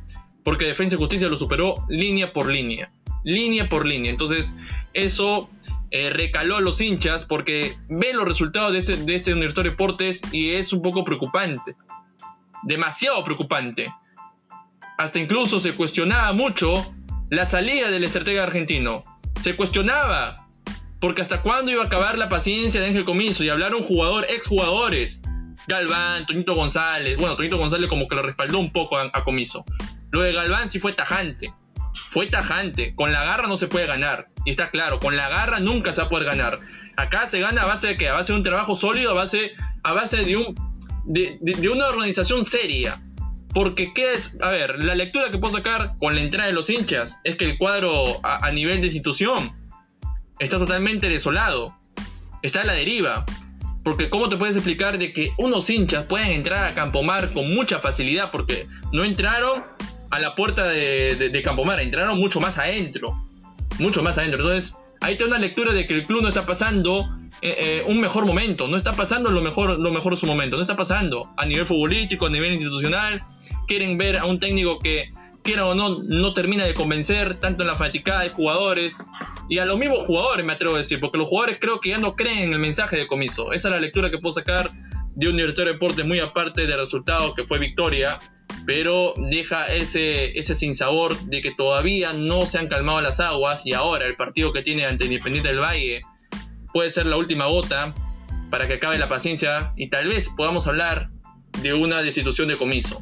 Porque Defensa y Justicia lo superó línea por línea. Línea por línea. Entonces, eso eh, recaló a los hinchas porque ve los resultados de este, de este Universitario Deportes y es un poco preocupante. Demasiado preocupante. Hasta incluso se cuestionaba mucho la salida del estratega argentino. Se cuestionaba. Porque hasta cuándo iba a acabar la paciencia de Ángel Comiso y hablar un jugador, exjugadores, Galván, Toñito González. Bueno, Toñito González como que lo respaldó un poco a, Comiso. Lo de Galván sí fue tajante. Fue tajante. Con la garra no se puede ganar. Y está claro, con la garra nunca se va a poder ganar. Acá se gana a base de qué? A base de un trabajo sólido, a base, a base de un de, de, una organización seria. Porque, ¿qué es? A ver, la lectura que puedo sacar con la entrada de los hinchas es que el cuadro a, nivel de institución está totalmente desolado. Está a la deriva. Porque ¿cómo te puedes explicar de que unos hinchas pueden entrar a Campomar con mucha facilidad? Porque no entraron a la puerta de, de, Campomar, entraron mucho más adentro. Mucho más adentro. Entonces, ahí te una lectura de que el club no está pasando eh, eh, un mejor momento, no está pasando lo mejor, lo mejor su momento, no está pasando a nivel futbolístico, a nivel institucional. Quieren ver a un técnico que quiera o no, no termina de convencer tanto en la fanaticada de jugadores y a los mismos jugadores, me atrevo a decir, porque los jugadores creo que ya no creen en el mensaje de comiso. Esa es la lectura que puedo sacar de Universitario de Deportes, muy aparte del resultado que fue victoria, pero deja ese, ese sinsabor de que todavía no se han calmado las aguas y ahora el partido que tiene ante Independiente del Valle puede ser la última gota para que acabe la paciencia y tal vez podamos hablar de una destitución de comiso.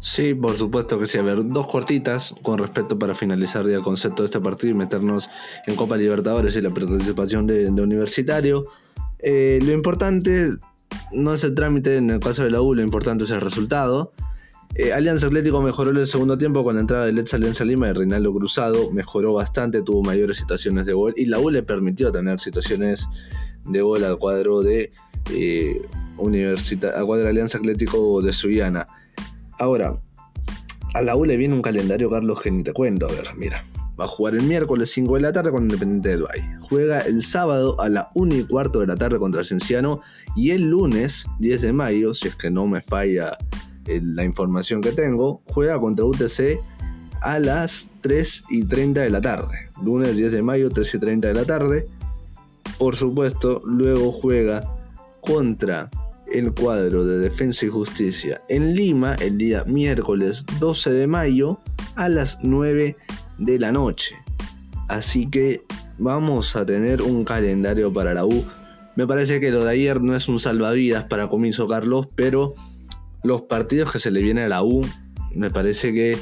Sí, por supuesto que sí. A ver, dos cortitas con respecto para finalizar ya el concepto de este partido y meternos en Copa Libertadores y la participación de, Universitario. Eh, lo importante no es el trámite en el caso de la U, lo importante es el resultado. Eh, Alianza Atlético mejoró en el segundo tiempo con la entrada del ex Alianza Lima y Reinaldo Cruzado. Mejoró bastante, tuvo mayores situaciones de gol y la U le permitió tener situaciones de gol al cuadro de eh, al cuadro de Alianza Atlético de Suiana. Ahora, a la U le viene un calendario, Carlos, que ni te cuento. A ver, mira. Va a jugar el miércoles 5 de la tarde con Independiente del Valle. Juega el sábado a la 1 y cuarto de la tarde contra Cienciano. Y el lunes 10 de mayo, si es que no me falla la información que tengo, juega contra UTC a las 3 y 30 de la tarde. Lunes 10 de mayo, 3 y 30 de la tarde. Por supuesto, luego juega contra el cuadro de Defensa y Justicia en Lima el día miércoles 12 de mayo a las 9 de la noche. Así que vamos a tener un calendario para la U. Me parece que lo de ayer no es un salvavidas para Comiso Carlos, pero los partidos que se le vienen a la U, me parece que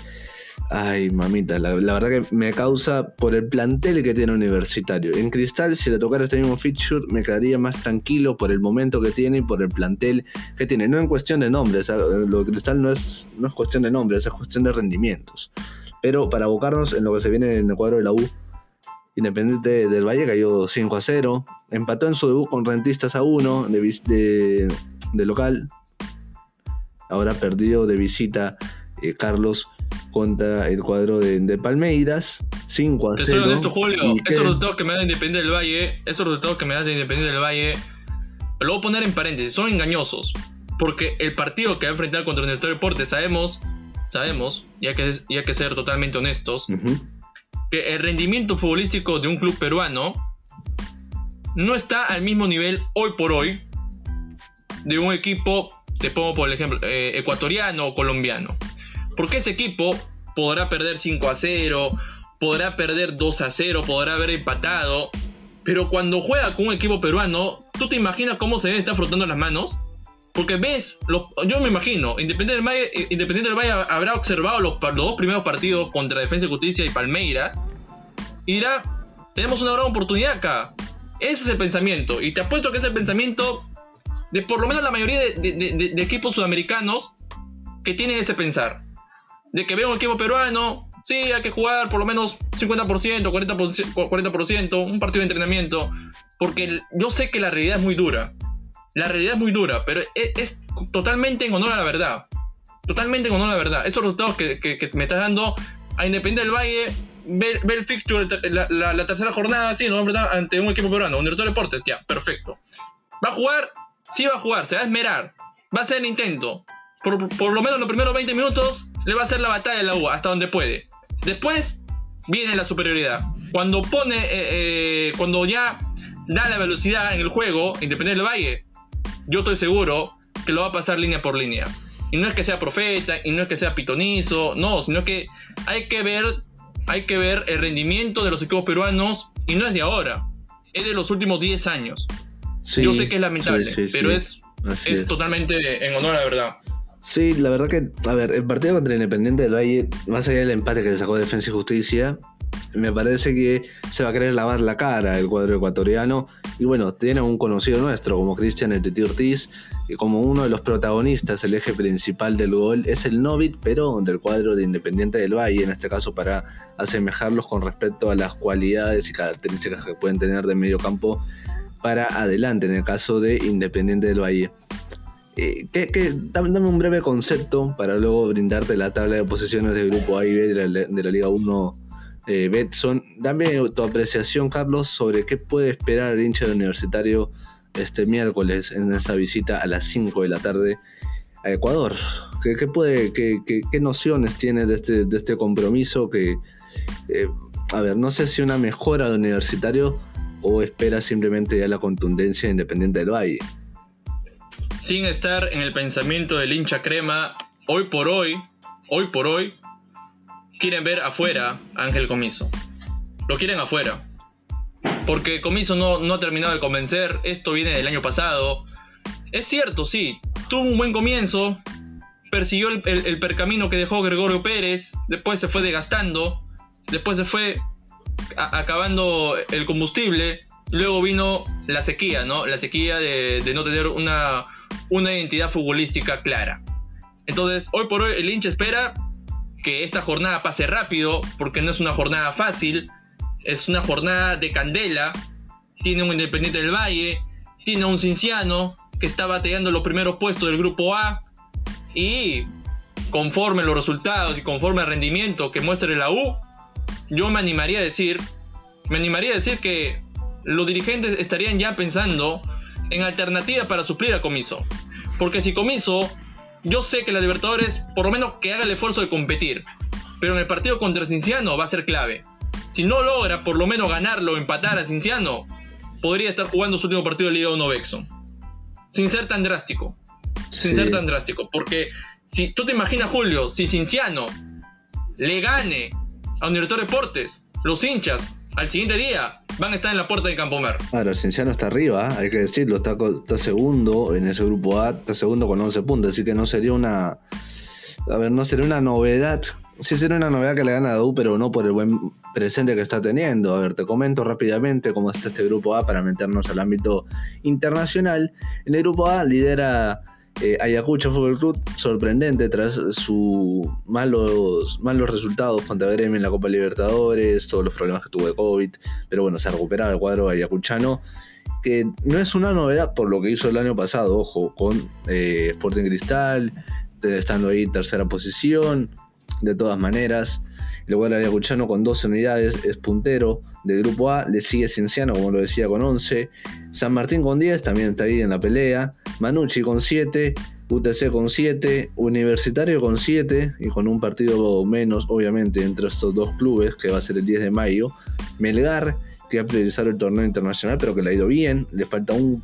Ay, mamita, la, verdad que me causa por el plantel que tiene Universitario. En Cristal, si le tocara este mismo feature, me quedaría más tranquilo por el momento que tiene y por el plantel que tiene. No en cuestión de nombres, lo de Cristal no es, no es cuestión de nombres, es cuestión de rendimientos. Pero para abocarnos en lo que se viene en el cuadro de la U, Independiente del Valle cayó 5 a 0, empató en su debut con Rentistas a 1 de, de, local, ahora perdió de visita eh, Carlos contra el cuadro de, Palmeiras, 5 a 0. esto, Julio, esos resultados que me da Independiente del Valle, esos resultados que me da de Independiente del Valle, lo voy a poner en paréntesis, son engañosos. Porque el partido que va a enfrentar contra el Deportes, sabemos, sabemos, y hay que, y hay que ser totalmente honestos, que el rendimiento futbolístico de un club peruano no está al mismo nivel hoy por hoy de un equipo, te pongo por ejemplo, eh, ecuatoriano o colombiano. Porque ese equipo podrá perder 5 a 0, podrá perder 2 a 0, podrá haber empatado. Pero cuando juega con un equipo peruano, ¿tú te imaginas cómo se está frotando las manos? Porque ves, yo me imagino, Independiente del, Valle, Independiente del Valle habrá observado los, dos primeros partidos contra Defensa y Justicia y Palmeiras y dirá, tenemos una gran oportunidad acá. Ese es el pensamiento. Y te apuesto que es el pensamiento de por lo menos la mayoría de equipos sudamericanos que tienen ese pensar de que veo un equipo peruano, sí, hay que jugar por lo menos 50%, 40%, 40% un partido de entrenamiento, porque yo sé que la realidad es muy dura. La realidad es muy dura, pero e, es, totalmente en honor a la verdad. Totalmente en honor a la verdad. Esos resultados que, me estás dando a Independiente del Valle, ver, el fixture, la, tercera jornada, sí, no ante un equipo peruano, un director de deportes, ya, perfecto. ¿Va a jugar? Sí va a jugar, se va a esmerar. Va a hacer el intento. Por, por lo menos los primeros 20 minutos le va a hacer la batalla de la U hasta donde puede. Después viene la superioridad. Cuando pone, eh, eh, cuando ya da la velocidad en el juego, Independiente del Valle, yo estoy seguro que lo va a pasar línea por línea. Y no es que sea profeta, y no es que sea pitonizo, no, sino que hay que ver, hay que ver el rendimiento de los equipos peruanos, y no es de ahora, es de los últimos 10 años. Yo sé que es lamentable, pero es, es totalmente en honor a la verdad. Sí, la verdad que, a ver, el partido contra Independiente del Valle, más allá del empate que le sacó Defensa y Justicia, me parece que se va a querer lavar la cara el cuadro ecuatoriano. Y bueno, tiene un conocido nuestro como Cristian El Ortiz, y como uno de los protagonistas, el eje principal del gol es el Novit, pero del cuadro de Independiente del Valle, en este caso para asemejarlos con respecto a las cualidades y características que pueden tener de medio campo para adelante, en el caso de Independiente del Valle. Eh, dame un breve concepto para luego brindarte la tabla de posiciones del grupo A y B de la, Liga 1 eh, Betson. Dame tu apreciación, Carlos, sobre qué puede esperar el hincha del universitario este miércoles en esa visita a las 5 de la tarde a Ecuador. ¿Qué, qué, nociones tienes de este, de este compromiso? Que, eh, a ver, no sé si una mejora de universitario o espera simplemente ya la contundencia independiente del Valle sin estar en el pensamiento del hincha crema, hoy por hoy, hoy por hoy, quieren ver afuera a Ángel Comiso. Lo quieren afuera. Porque Comiso no, no ha terminado de convencer, esto viene del año pasado. Es cierto, sí, tuvo un buen comienzo, persiguió el, percamino que dejó Gregorio Pérez, después se fue desgastando, después se fue acabando el combustible, luego vino la sequía, ¿no? La sequía de no tener una, una identidad futbolística clara. Entonces, hoy por hoy el hincha espera que esta jornada pase rápido, porque no es una jornada fácil, es una jornada de candela, tiene un Independiente del Valle, tiene un Cinciano que está bateando los primeros puestos del grupo A, y conforme los resultados y conforme el rendimiento que muestre la U, yo me animaría a decir, me animaría a decir que los dirigentes estarían ya pensando en alternativa para suplir a Comiso. Porque si Comiso, yo sé que la Libertadores, por lo menos que haga el esfuerzo de competir, pero en el partido contra Cinciano va a ser clave. Si no logra por lo menos ganarlo o empatar a Cinciano, podría estar jugando su último partido de Liga 1 Bexon. Sin ser tan drástico. Sin ser tan drástico. Porque si tú te imaginas, Julio, si Cinciano le gane a Universitario Deportes, los hinchas, al siguiente día van a estar en la puerta de Campomer. Claro, Cienciano está arriba, hay que decirlo, está, está, segundo en ese grupo A, está segundo con 11 puntos, así que no sería una. A ver, no sería una novedad. Sí sería una novedad que le gana a U, pero no por el buen presente que está teniendo. A ver, te comento rápidamente cómo está este grupo A para meternos al ámbito internacional. En el grupo A lidera eh, Ayacucho Fútbol Club, sorprendente tras sus malos, malos resultados contra Gremio en la Copa Libertadores, todos los problemas que tuvo de COVID, pero bueno, se ha recuperado el cuadro ayacuchano, que no es una novedad por lo que hizo el año pasado, ojo, con eh, Sporting Cristal, estando ahí tercera posición, de todas maneras. El cuadro ayacuchano con 12 unidades es puntero del grupo A, le sigue Cienciano, como lo decía, con 11. San Martín con 10, también está ahí en la pelea. Manucci con 7. UTC con 7, Universitario con 7 y con un partido menos, obviamente, entre estos dos clubes, que va a ser el 10 de mayo. Melgar, que va a priorizar el torneo internacional, pero que le ha ido bien. Le falta un,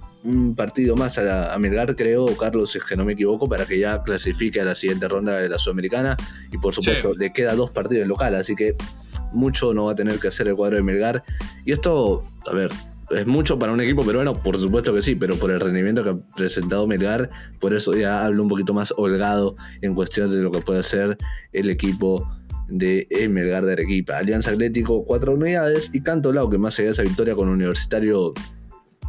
partido más a, Melgar, creo, Carlos, si es que no me equivoco, para que ya clasifique a la siguiente ronda de la Sudamericana. Y por supuesto, le queda dos partidos en local, así que mucho no va a tener que hacer el cuadro de Melgar. Y esto, a ver, es mucho para un equipo peruano, por supuesto que sí, pero por el rendimiento que ha presentado Melgar, por eso ya hablo un poquito más holgado en cuestión de lo que puede hacer el equipo de Melgar de Arequipa. Alianza Atlético, cuatro unidades y Canto Lau, que más allá de esa victoria con un universitario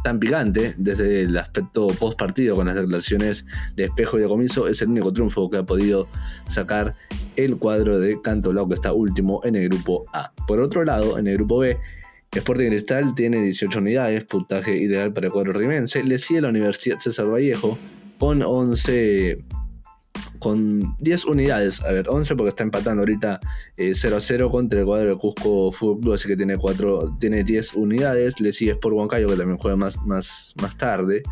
tan picante desde el aspecto post partido con las declaraciones de espejo y de comienzo, es el único triunfo que ha podido sacar el cuadro de Canto Lau, que está último en el grupo A. Por otro lado, en el grupo B, Sporting Cristal tiene 18 unidades, puntaje ideal para el cuadro rimense. Le sigue la Universidad César Vallejo con 11 con 10 unidades, a ver, 11 porque está empatando ahorita 0 eh, a 0 contra el cuadro de Cusco Fútbol Club, así que tiene, 4, tiene 10 unidades, le sigue Sport Huancayo que también juega más, más, más tarde,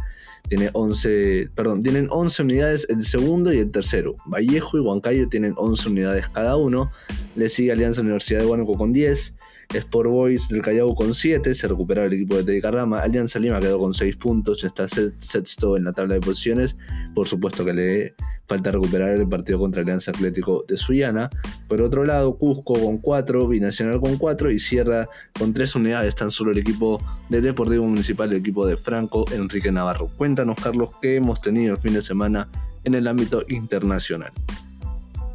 tiene 11, perdón, tienen 11 unidades el segundo y el tercero, Vallejo y Huancayo tienen 11 unidades cada uno, le sigue Alianza Universidad de Huánuco con 10, Sport Boys del Callao con 7, se recupera el equipo de Teddy Carrama. Alianza Lima quedó con 6 puntos, está sexto en la tabla de posiciones. Por supuesto que le falta recuperar el partido contra Alianza Atlético de Suiana. Por otro lado, Cusco con 4, Binacional con 4 y cierra con 3 unidades tan solo el equipo de Deportivo Municipal, el equipo de Franco Enrique Navarro. Cuéntanos, Carlos, qué hemos tenido el fin de semana en el ámbito internacional.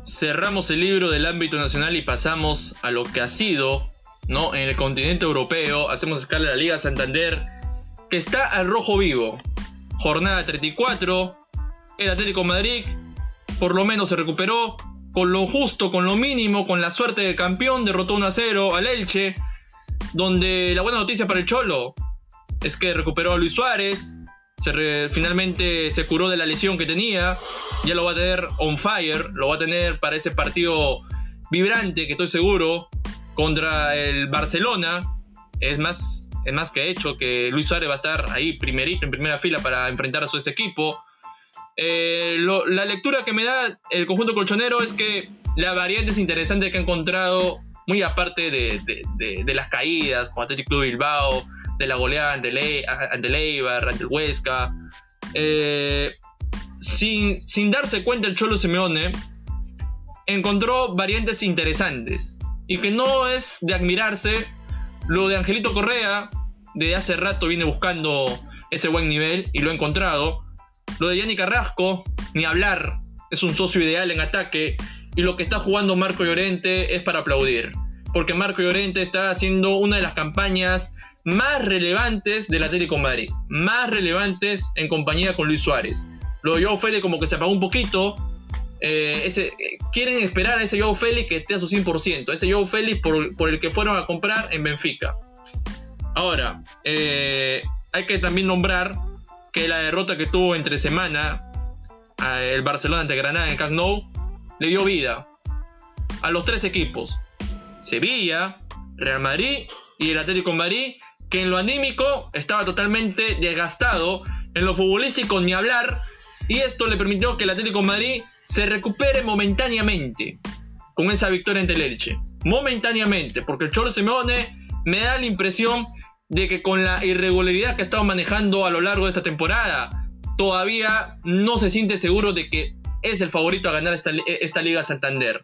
Cerramos el libro del ámbito nacional y pasamos a lo que ha sido ¿no? En el continente europeo, hacemos escala en la Liga Santander, que está al rojo vivo. Jornada 34, el Atlético Madrid por lo menos se recuperó con lo justo, con lo mínimo, con la suerte de campeón, derrotó 1 a 0 al Elche, donde la buena noticia para el Cholo es que recuperó a Luis Suárez, finalmente se curó de la lesión que tenía, ya lo va a tener on fire, lo va a tener para ese partido vibrante que estoy seguro contra el Barcelona. Es más, es más que hecho que Luis Suárez va a estar ahí primerito, en primera fila para enfrentar a su ese equipo. Eh, la lectura que me da el conjunto colchonero es que la variante es interesante que ha encontrado, muy aparte de, las caídas con Athletic Club Bilbao, de la goleada ante, Le ante el ante el Huesca, eh, sin, sin darse cuenta el Cholo Simeone, encontró variantes interesantes y que no es de admirarse. Lo de Angelito Correa, de hace rato viene buscando ese buen nivel y lo ha encontrado. Lo de Yanni Carrasco, ni hablar, es un socio ideal en ataque. Y lo que está jugando Marco Llorente es para aplaudir. Porque Marco Llorente está haciendo una de las campañas más relevantes del Atlético Madrid. Más relevantes en compañía con Luis Suárez. Lo de Joao Félix como que se apagó un poquito. Eh, ese, eh, quieren esperar a ese Joao Félix que esté a su 100%. Ese Joao Félix por, el que fueron a comprar en Benfica. Ahora, eh, hay que también nombrar que la derrota que tuvo entre semana el Barcelona ante Granada en Camp le dio vida a los tres equipos. Sevilla, Real Madrid y el Atlético Madrid, que en lo anímico estaba totalmente desgastado, en lo futbolístico ni hablar, y esto le permitió que el Atlético Madrid se recupere momentáneamente con esa victoria ante el Elche. Momentáneamente, porque el Cholo Simeone me da la impresión de que con la irregularidad que ha estado manejando a lo largo de esta temporada, todavía no se siente seguro de que es el favorito a ganar esta, esta Liga Santander.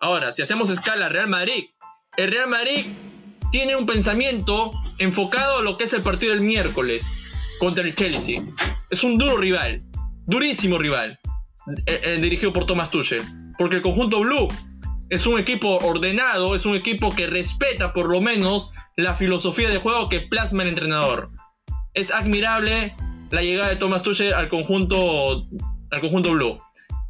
Ahora, si hacemos escala Real Madrid, el Real Madrid tiene un pensamiento enfocado a lo que es el partido del miércoles contra el Chelsea. Es un duro rival, durísimo rival, eh, eh, dirigido por Thomas Tuchel, porque el conjunto blue es un equipo ordenado, es un equipo que respeta por lo menos la filosofía de juego que plasma el entrenador. Es admirable la llegada de Thomas Tuchel al conjunto, al conjunto blue.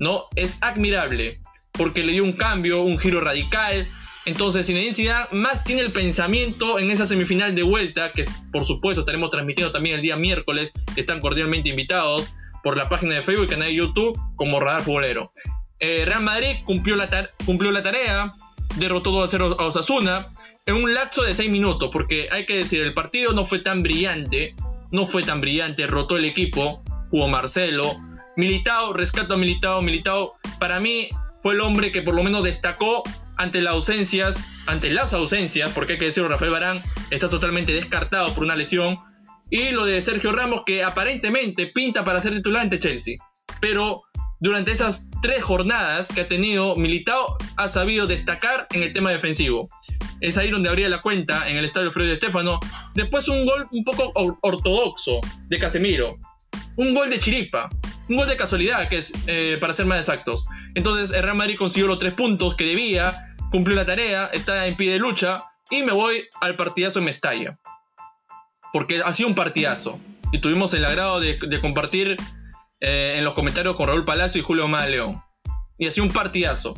¿no? Es admirable porque le dio un cambio, un giro radical. Entonces, Zinedine Zidane más tiene el pensamiento en esa semifinal de vuelta, que por supuesto estaremos transmitiendo también el día miércoles. Están cordialmente invitados por la página de Facebook y canal de YouTube como Radar Futbolero. Eh, Real Madrid cumplió la, cumplió la tarea, derrotó 2 a 0 a Osasuna en un lapso de 6 minutos, porque hay que decir, el partido no fue tan brillante, no fue tan brillante, rotó el equipo, jugó Marcelo, Militao, rescato a Militao, Militao para mí fue el hombre que por lo menos destacó ante las ausencias, ante las ausencias, porque hay que decirlo, Rafael Barán está totalmente descartado por una lesión, y lo de Sergio Ramos que aparentemente pinta para ser titular ante Chelsea, pero durante esas tres jornadas que ha tenido, Militao ha sabido destacar en el tema defensivo es ahí donde abría la cuenta en el estadio Freddy de Stefano. Después un gol un poco ortodoxo de Casemiro. Un gol de chiripa. Un gol de casualidad, que es eh, para ser más exactos. Entonces el Real Madrid consiguió los tres puntos que debía, cumplió la tarea, está en pie de lucha y me voy al partidazo en Mestalla. Porque ha sido un partidazo. Y tuvimos el agrado de, compartir eh, en los comentarios con Raúl Palacio y Julio León. Y ha sido un partidazo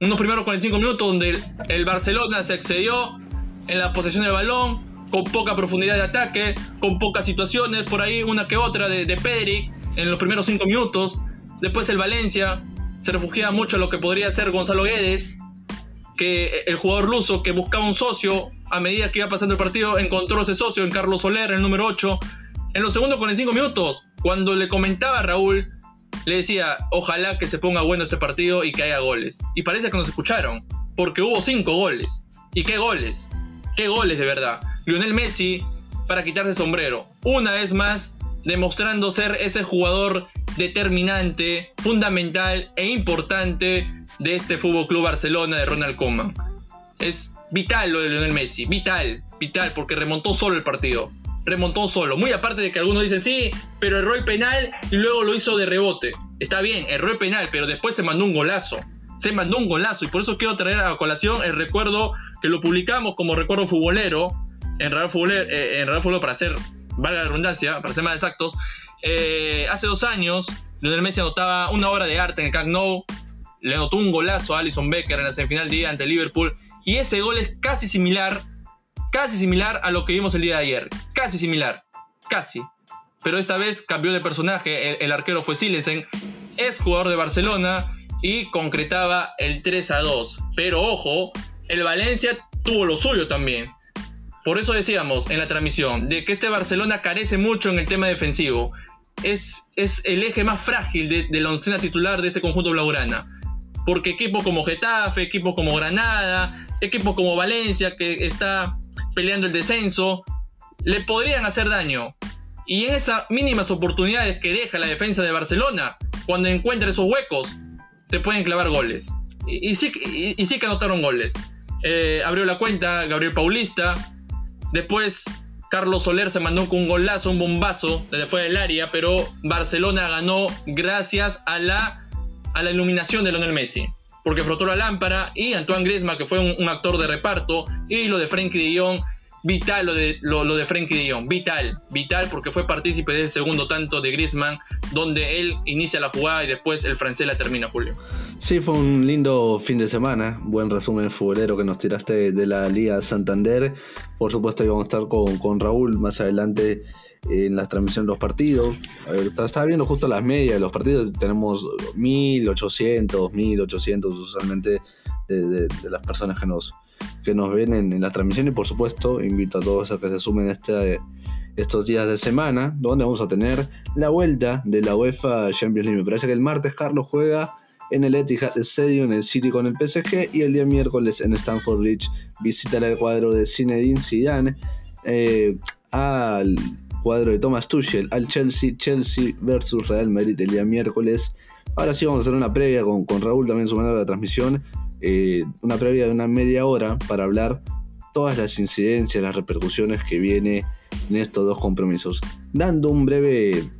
unos primeros 45 minutos donde el, Barcelona se excedió en la posesión del balón, con poca profundidad de ataque, con pocas situaciones, por ahí una que otra de, de Pedri en los primeros 5 minutos. Después el Valencia se refugiaba mucho en lo que podría ser Gonzalo Guedes, que el jugador luso que buscaba un socio a medida que iba pasando el partido encontró ese socio en Carlos Soler, el número 8. En los segundos 45 minutos, cuando le comentaba a Raúl le decía, ojalá que se ponga bueno este partido y que haya goles. Y parece que nos escucharon, porque hubo cinco goles. ¿Y qué goles? ¿Qué goles de verdad? Lionel Messi para quitarse el sombrero. Una vez más, demostrando ser ese jugador determinante, fundamental e importante de este Fútbol Club Barcelona de Ronald Koeman. Es vital lo de Lionel Messi, vital, vital, porque remontó solo el partido remontó solo. Muy aparte de que algunos dicen, sí, pero erró el penal y luego lo hizo de rebote. Está bien, erró el penal, pero después se mandó un golazo. Se mandó un golazo y por eso quiero traer a colación el recuerdo que lo publicamos como recuerdo futbolero, en Real Futbolero, eh, en Real para hacer, valga la redundancia, para ser más exactos, eh, hace dos años, Lionel Messi anotaba una obra de arte en el Camp Nou, le anotó un golazo a Alison Becker en la semifinal día ante Liverpool, y ese gol es casi similar, casi similar a lo que vimos el día de ayer, casi similar, casi. Pero esta vez cambió de personaje, el, arquero fue Silensen, es jugador de Barcelona y concretaba el 3 a 2. Pero ojo, el Valencia tuvo lo suyo también. Por eso decíamos en la transmisión de que este Barcelona carece mucho en el tema defensivo. Es, es el eje más frágil de, la oncena titular de este conjunto blaugrana. Porque equipos como Getafe, equipos como Granada, equipos como Valencia, que está peleando el descenso, le podrían hacer daño. Y en esas mínimas oportunidades que deja la defensa de Barcelona, cuando encuentra esos huecos, te pueden clavar goles. Y, sí, y, sí, que anotaron goles. Eh, abrió la cuenta Gabriel Paulista. Después Carlos Soler se mandó con un golazo, un bombazo desde fuera del área. Pero Barcelona ganó gracias a la, a la iluminación de Lionel Messi. Porque frotó la lámpara y Antoine Griezmann, que fue un, actor de reparto, y lo de Frenkie de Jong vital lo de, lo, lo de Frenkie de vital, vital porque fue partícipe del segundo tanto de Griezmann, donde él inicia la jugada y después el francés la termina, Julio. Sí, fue un lindo fin de semana, buen resumen futbolero que nos tiraste de la Liga Santander. Por supuesto íbamos a estar con, con Raúl más adelante en la transmisión de los partidos. Estaba viendo justo las medias de los partidos, tenemos 1800, 1800 usualmente de las personas que nos, que nos ven en, la transmisión y por supuesto invito a todos a que se sumen este, estos días de semana donde vamos a tener la vuelta de la UEFA Champions League. Me parece que el martes Carlos juega en el Etihad Stadium en el City con el PSG y el día miércoles en Stamford Bridge visitará el cuadro de Zinedine Zidane eh, al cuadro de Thomas Tuchel al Chelsea, Chelsea versus Real Madrid el día miércoles. Ahora sí vamos a hacer una previa con, con Raúl también sumando a la transmisión eh, una previa de una media hora para hablar todas las incidencias, las repercusiones que viene en estos dos compromisos. Dando un breve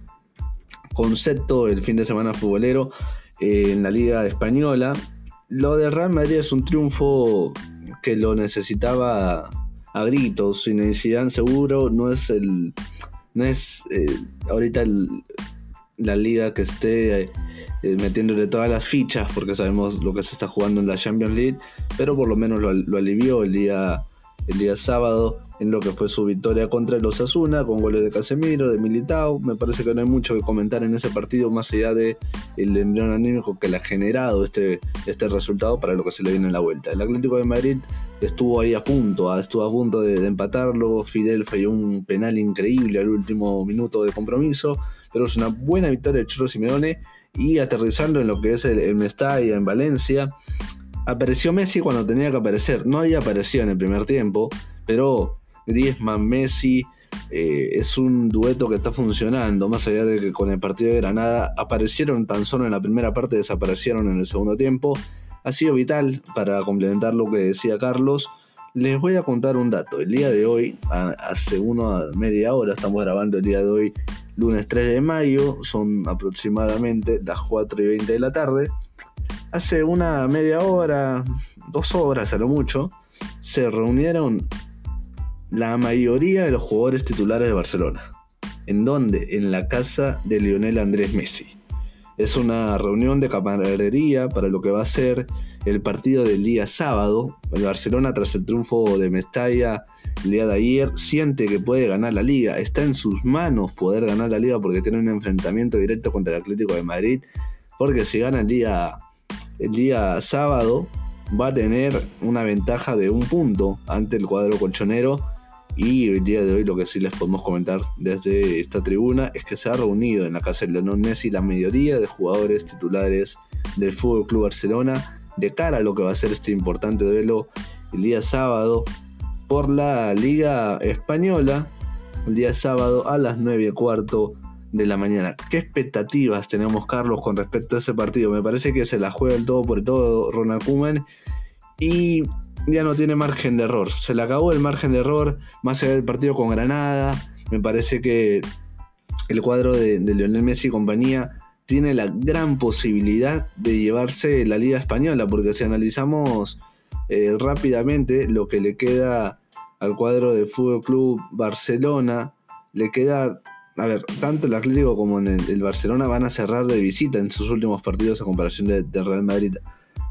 concepto el fin de semana futbolero eh, en la Liga Española. Lo de Real Madrid es un triunfo que lo necesitaba a gritos, sin necesidad seguro, no es el. No es eh, ahorita la liga que esté eh, metiéndole todas las fichas porque sabemos lo que se está jugando en la Champions League, pero por lo menos lo, alivió el día, el día sábado en lo que fue su victoria contra los Asuna con goles de Casemiro, de Militao. Me parece que no hay mucho que comentar en ese partido más allá de el embrión anímico que le ha generado este, este resultado para lo que se le viene en la vuelta. El Atlético de Madrid estuvo ahí a punto, ah, estuvo a punto de, empatarlo. Fidel falló un penal increíble al último minuto de compromiso, pero es una buena victoria de Churro Simeone y aterrizando en lo que es el, Mestalla en Valencia, apareció Messi cuando tenía que aparecer. No había aparecido en el primer tiempo, pero Griezmann, Messi eh, es un dueto que está funcionando, más allá de que con el partido de Granada aparecieron tan solo en la primera parte, desaparecieron en el segundo tiempo. Ha sido vital para complementar lo que decía Carlos. Les voy a contar un dato. El día de hoy, hace uno a media hora, estamos grabando el día de hoy, lunes 3 de mayo, son aproximadamente las 4 y 20 de la tarde. Hace una media hora, dos horas a lo mucho, se reunieron la mayoría de los jugadores titulares de Barcelona. ¿En dónde? En la casa de Lionel Andrés Messi. Es una reunión de camaradería para lo que va a ser el partido del día sábado. El Barcelona, tras el triunfo de Mestalla el día de ayer, siente que puede ganar la liga. Está en sus manos poder ganar la liga porque tiene un enfrentamiento directo contra el Atlético de Madrid. Porque si gana el día, el día sábado, va a tener una ventaja de un punto ante el cuadro colchonero y el día de hoy lo que sí les podemos comentar desde esta tribuna es que se ha reunido en la casa de Leonel Messi la mayoría de jugadores titulares del Fútbol Club Barcelona de cara a lo que va a ser este importante duelo el día sábado por la Liga Española, el día sábado a las 9 y cuarto de la mañana. ¿Qué expectativas tenemos, Carlos, con respecto a ese partido? Me parece que se la juega el todo por todo Ronald Koeman y ya no tiene margen de error. Se le acabó el margen de error más allá del partido con Granada. Me parece que el cuadro de, Lionel Messi y compañía tiene la gran posibilidad de llevarse la Liga Española, porque si analizamos eh, rápidamente lo que le queda al cuadro de Fútbol Club Barcelona, le queda, a ver, tanto el Atlético como el, Barcelona van a cerrar de visita en sus últimos partidos a comparación de, Real Madrid.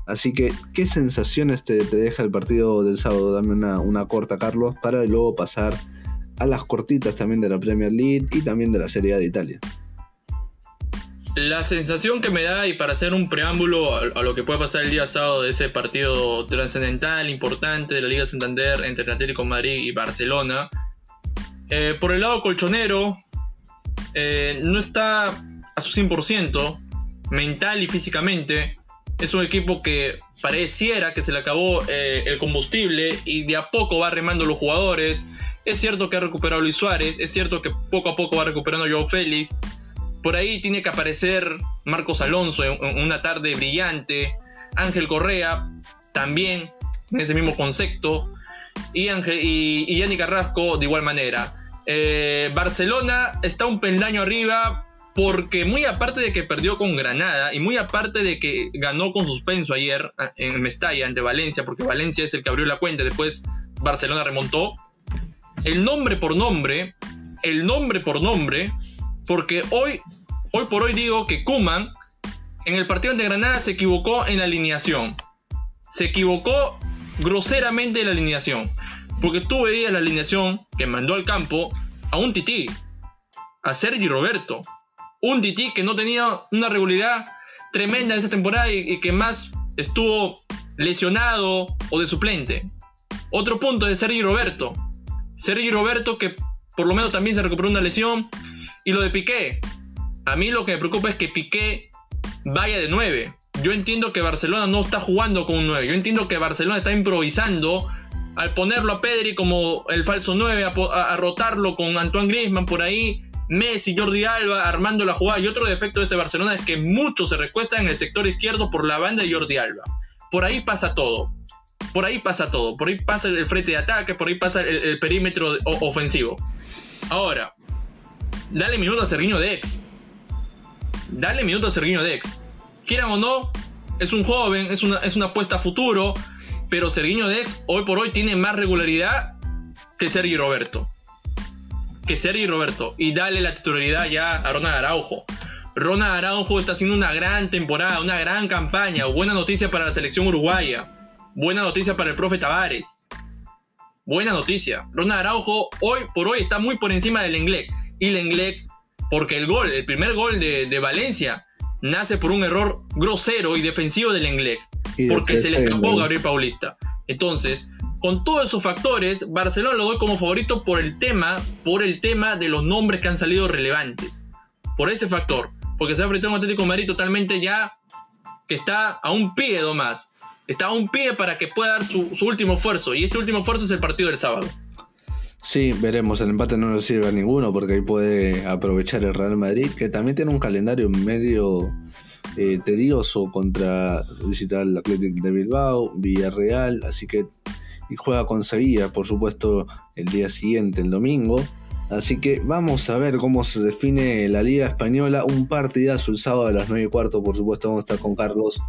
Así que, ¿qué sensaciones te, deja el partido del sábado? Dame una, una corta, Carlos, para luego pasar a las cortitas también de la Premier League y también de la Serie A de Italia. La sensación que me da, y para hacer un preámbulo a, lo que puede pasar el día sábado de ese partido trascendental, importante de la Liga Santander entre el Atlético Madrid y Barcelona, eh, por el lado colchonero, eh, no está a su 100%, mental y físicamente. Es un equipo que pareciera que se le acabó eh, el combustible y de a poco va remando los jugadores. Es cierto que ha recuperado Luis Suárez, es cierto que poco a poco va recuperando Joao Félix, por ahí tiene que aparecer Marcos Alonso en, una tarde brillante. Ángel Correa también en ese mismo concepto. Y, Ángel, y, Yanni Carrasco de igual manera. Eh, Barcelona está un peldaño arriba porque muy aparte de que perdió con Granada y muy aparte de que ganó con suspenso ayer ah, en Mestalla ante Valencia, porque Valencia es el que abrió la cuenta, después Barcelona remontó, el nombre por nombre, el nombre por nombre, porque hoy Hoy por hoy digo que Kuman en el partido ante Granada se equivocó en la alineación. Se equivocó groseramente en la alineación. Porque tú veías la alineación que mandó al campo a un tití, a Sergi Roberto. Un tití que no tenía una regularidad tremenda en esta temporada y, que más estuvo lesionado o de suplente. Otro punto de Sergi Roberto. Sergi Roberto que por lo menos también se recuperó una lesión. Y lo de Piqué. A mí lo que me preocupa es que Piqué vaya de 9. Yo entiendo que Barcelona no está jugando con un 9. Yo entiendo que Barcelona está improvisando al ponerlo a Pedri como el falso 9, a, rotarlo con Antoine Griezmann por ahí, Messi, Jordi Alba armando la jugada. Y otro defecto de este Barcelona es que muchos se recuestan en el sector izquierdo por la banda de Jordi Alba. Por ahí pasa todo. Por ahí pasa todo. Por ahí pasa el frente de ataque, por ahí pasa el, perímetro ofensivo. Ahora, dale minuto a Serginho Dex dale minuto a Serginho Dex. Quieran o no, es un joven, es una, es una apuesta a futuro, pero Serginho Dex hoy por hoy tiene más regularidad que Sergi Roberto. Que Sergi Roberto. Y dale la titularidad ya a Ronald Araujo. Ronald Araujo está haciendo una gran temporada, una gran campaña. Buena noticia para la selección uruguaya. Buena noticia para el profe Tavares. Buena noticia. Ronald Araujo hoy por hoy está muy por encima del Inglés. Y el Inglés porque el gol, el primer gol de, Valencia, nace por un error grosero y defensivo del Inglés. Porque se le escapó Gabriel Paulista. Entonces, con todos esos factores, Barcelona lo doy como favorito por el tema, por el tema de los nombres que han salido relevantes. Por ese factor. Porque se ha enfrentado a un Atlético Madrid totalmente ya que está a un pie más. Está a un pie para que pueda dar su, último esfuerzo. Y este último esfuerzo es el partido del sábado. Sí, veremos. El empate no nos sirve a ninguno porque ahí puede aprovechar el Real Madrid, que también tiene un calendario medio eh, tedioso contra visitar el Athletic de Bilbao, Villarreal, así que y juega con Sevilla, por supuesto, el día siguiente, el domingo. Así que vamos a ver cómo se define la Liga Española. Un partidazo el sábado a las 9 y cuarto, por supuesto, vamos a estar con Carlos.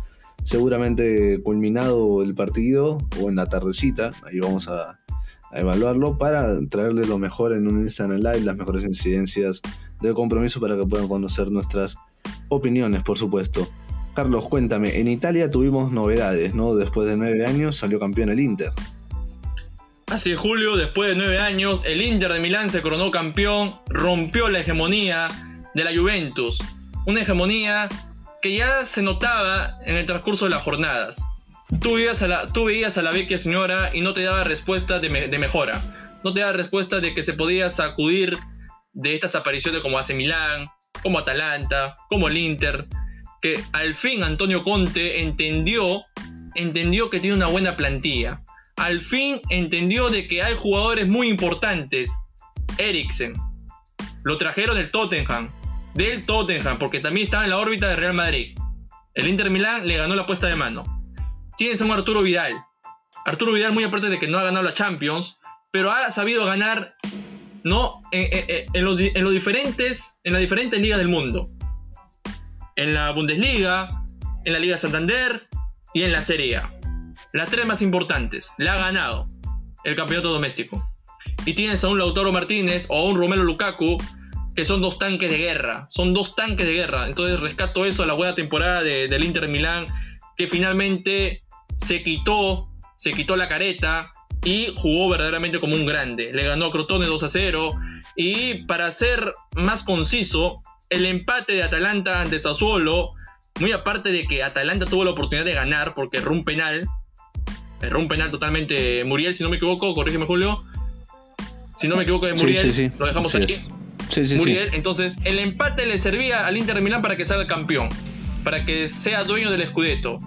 Seguramente culminado el partido o en la tardecita. Ahí vamos a, a evaluarlo para traerle lo mejor en un Instagram Live, las mejores incidencias del compromiso para que puedan conocer nuestras opiniones, por supuesto. Carlos, cuéntame, en Italia tuvimos novedades, ¿no? Después de nueve años salió campeón el Inter. Es, Julio, después de nueve años, el Inter de Milán se coronó campeón, rompió la hegemonía de la Juventus. Una hegemonía que ya se notaba en el transcurso de las jornadas. Tú veías a la, tú veías a la vecchia señora y no te daba respuesta de, mejora. No te daba respuesta de que se podía sacudir de estas apariciones como hace Milán, como Atalanta, como el Inter. Que al fin Antonio Conte entendió, entendió que tiene una buena plantilla. Al fin entendió de que hay jugadores muy importantes. Eriksen. Lo trajeron del Tottenham. Del Tottenham, porque también estaba en la órbita de Real Madrid. El Inter Milán le ganó la puesta de mano. Tienes a un Arturo Vidal. Arturo Vidal, muy aparte de que no ha ganado la Champions, pero ha sabido ganar ¿no? en, los, diferentes, en las diferentes ligas del mundo. En la Bundesliga, en la Liga Santander y en la Serie A. las tres más importantes, le ha ganado el campeonato doméstico. Y tienes a un Lautaro Martínez o a un Romelo Lukaku, que son dos tanques de guerra, son dos tanques de guerra. Entonces rescato eso a la buena temporada del Inter Milán, que finalmente se quitó, se quitó la careta y jugó verdaderamente como un grande. Le ganó a Crotone 2 a 0. Y para ser más conciso, el empate de Atalanta ante Sassuolo, muy aparte de que Atalanta tuvo la oportunidad de ganar porque erró un penal, erró un penal totalmente Muriel, si no me equivoco, corrígeme Julio. Si no me equivoco de Muriel, lo dejamos aquí. Muriel, entonces el empate le servía al Inter de Milán para que salga campeón, para que sea dueño del Scudetto.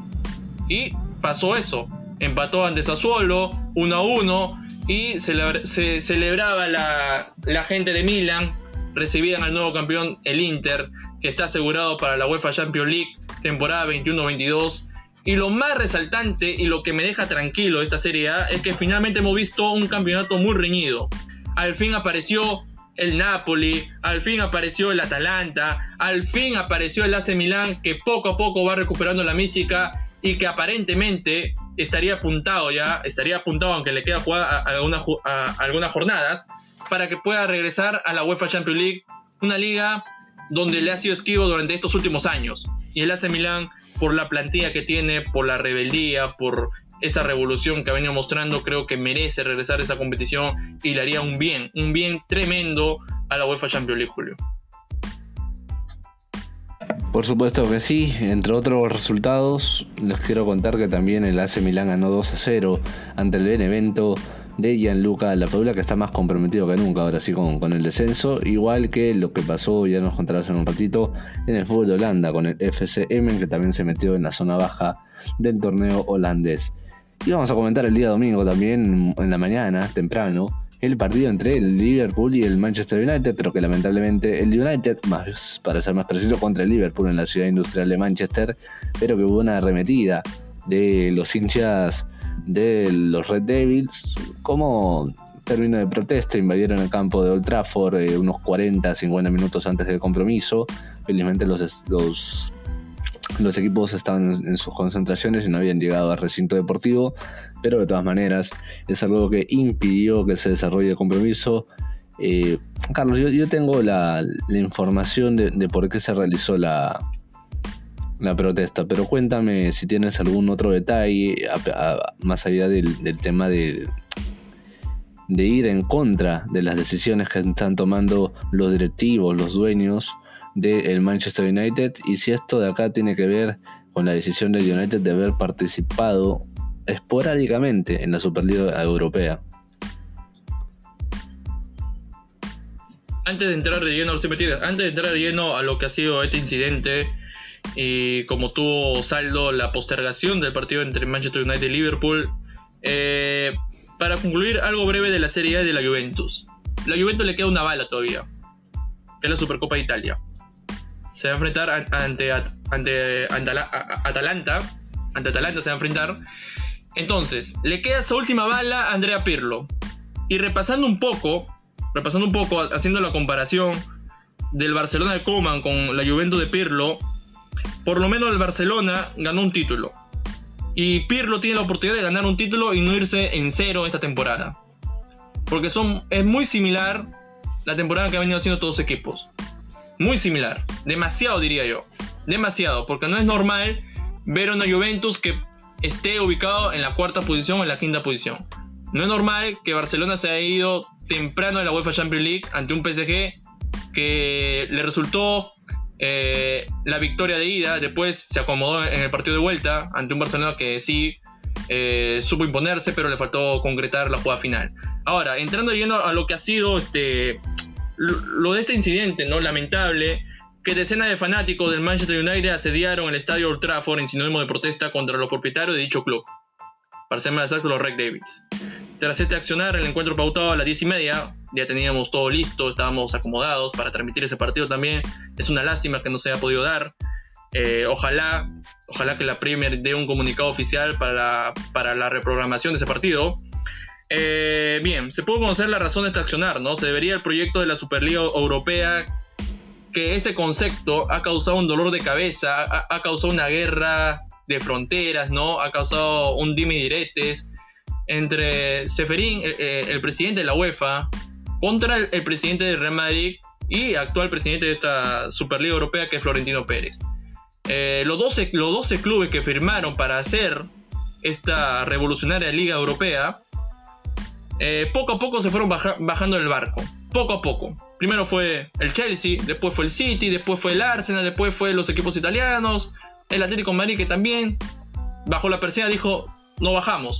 Y pasó eso. Empató ante Sassuolo, 1 a 1, y se celebraba la, la gente de Milán, recibían al nuevo campeón, el Inter, que está asegurado para la UEFA Champions League, temporada 21-22. Y lo más resaltante y lo que me deja tranquilo esta Serie es que finalmente hemos visto un campeonato muy reñido. Al fin apareció el Napoli, al fin apareció el Atalanta, al fin apareció el AC Milán que poco a poco va recuperando la mística y que aparentemente estaría apuntado ya, estaría apuntado aunque le queda jugar algunas, algunas jornadas, para que pueda regresar a la UEFA Champions League, una liga donde le ha sido esquivo durante estos últimos años. Y el AC Milán, por la plantilla que tiene, por la rebeldía, por esa revolución que ha venido mostrando, creo que merece regresar a esa competición y le haría un bien, un bien tremendo a la UEFA Champions League, Julio. Por supuesto que sí, entre otros resultados, les quiero contar que también el AC Milán ganó 2 a 0 ante el Benevento de Gianluca Padula que está más comprometido que nunca ahora sí con, con, el descenso, igual que lo que pasó, ya nos contarás en un ratito, en el fútbol de Holanda con el FCM, que también se metió en la zona baja del torneo holandés. Y vamos a comentar el día domingo también, en la mañana, temprano, el partido entre el Liverpool y el Manchester United, pero que lamentablemente el United, más, para ser más preciso, contra el Liverpool en la ciudad industrial de Manchester, pero que hubo una arremetida de los hinchas de los Red Devils como término de protesta invadieron el campo de Old Trafford eh, unos 40-50 minutos antes del compromiso. Felizmente los, los, equipos estaban en sus concentraciones y no habían llegado al recinto deportivo, pero de todas maneras es algo que impidió que se desarrolle el compromiso. Eh, Carlos, yo, tengo la, información de por qué se realizó la, la protesta, pero cuéntame si tienes algún otro detalle más allá del, tema de, de ir en contra de las decisiones que están tomando los directivos, los dueños del Manchester United y si esto de acá tiene que ver con la decisión del United de haber participado esporádicamente en la Superliga Europea. Antes de entrar de lleno, antes de entrar de lleno a lo que ha sido este incidente, y como tuvo saldo la postergación del partido entre Manchester United y Liverpool. Eh, para concluir, algo breve de la Serie A de la Juventus. La Juventus le queda una bala todavía, es la Supercopa de Italia. Se va a enfrentar ante, ante, Atalanta. Ante Atalanta se va a enfrentar. Entonces, le queda esa última bala a Andrea Pirlo. Y repasando un poco, repasando un poco, haciendo la comparación del Barcelona de Coman con la Juventus de Pirlo, por lo menos el Barcelona ganó un título. Y Pirlo tiene la oportunidad de ganar un título y no irse en cero esta temporada. Porque son, es muy similar la temporada que han venido haciendo todos los equipos. Muy similar. Demasiado diría yo. Demasiado. Porque no es normal ver una Juventus que esté ubicado en la cuarta posición o en la quinta posición. No es normal que Barcelona se haya ido temprano en la UEFA Champions League ante un PSG que le resultó eh, la victoria de ida, después se acomodó en el partido de vuelta ante un Barcelona que sí eh, supo imponerse, pero le faltó concretar la jugada final. Ahora, entrando yendo a lo que ha sido este, lo de este incidente, ¿no? Lamentable, que decenas de fanáticos del Manchester United asediaron el estadio Old Trafford en sinónimo de protesta contra los propietarios de dicho club. Para ser más exacto, los Red Davids. Tras este accionar, el encuentro pautado a las 10 y media, ya teníamos todo listo, estábamos acomodados para transmitir ese partido también. Es una lástima que no se haya podido dar. Eh, ojalá, ojalá que la Premier dé un comunicado oficial para la, para la reprogramación de ese partido. Eh, bien, se puede conocer la razón de este accionar, ¿no? Se debería el proyecto de la Superliga Europea, que ese concepto ha causado un dolor de cabeza, ha, causado una guerra de fronteras, ¿no? Ha causado un dime y diretes entre Seferín, el, presidente de la UEFA, contra el, presidente del Real Madrid y actual presidente de esta Superliga Europea, que es Florentino Pérez. Eh, los, 12, los 12 clubes que firmaron para hacer esta revolucionaria Liga Europea, eh, poco a poco se fueron bajando el barco. Poco a poco. Primero fue el Chelsea, después fue el City, después fue el Arsenal, después fue los equipos italianos, el Atlético Madrid que también bajo la persiana dijo, no bajamos.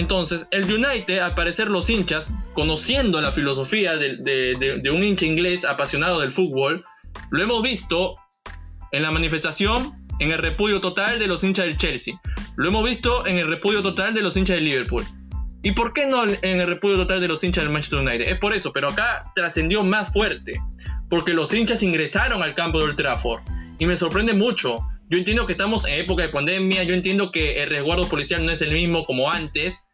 Entonces, el United, al parecer los hinchas, conociendo la filosofía de, un hincha inglés apasionado del fútbol, lo hemos visto en la manifestación en el repudio total de los hinchas del Chelsea. Lo hemos visto en el repudio total de los hinchas del Liverpool. ¿Y por qué no en el repudio total de los hinchas del Manchester United? Es por eso, pero acá trascendió más fuerte. Porque los hinchas ingresaron al campo de Old Trafford. Y me sorprende mucho. Yo entiendo que estamos en época de pandemia, yo entiendo que el resguardo policial no es el mismo como antes,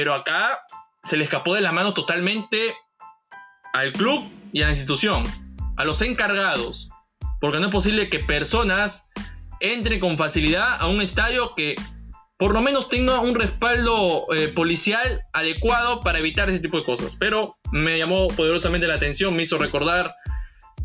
pero acá se le escapó de la mano totalmente al club y a la institución, a los encargados. Porque no es posible que personas entren con facilidad a un estadio que por lo menos tenga un respaldo eh, policial adecuado para evitar ese tipo de cosas. Pero me llamó poderosamente la atención, me hizo recordar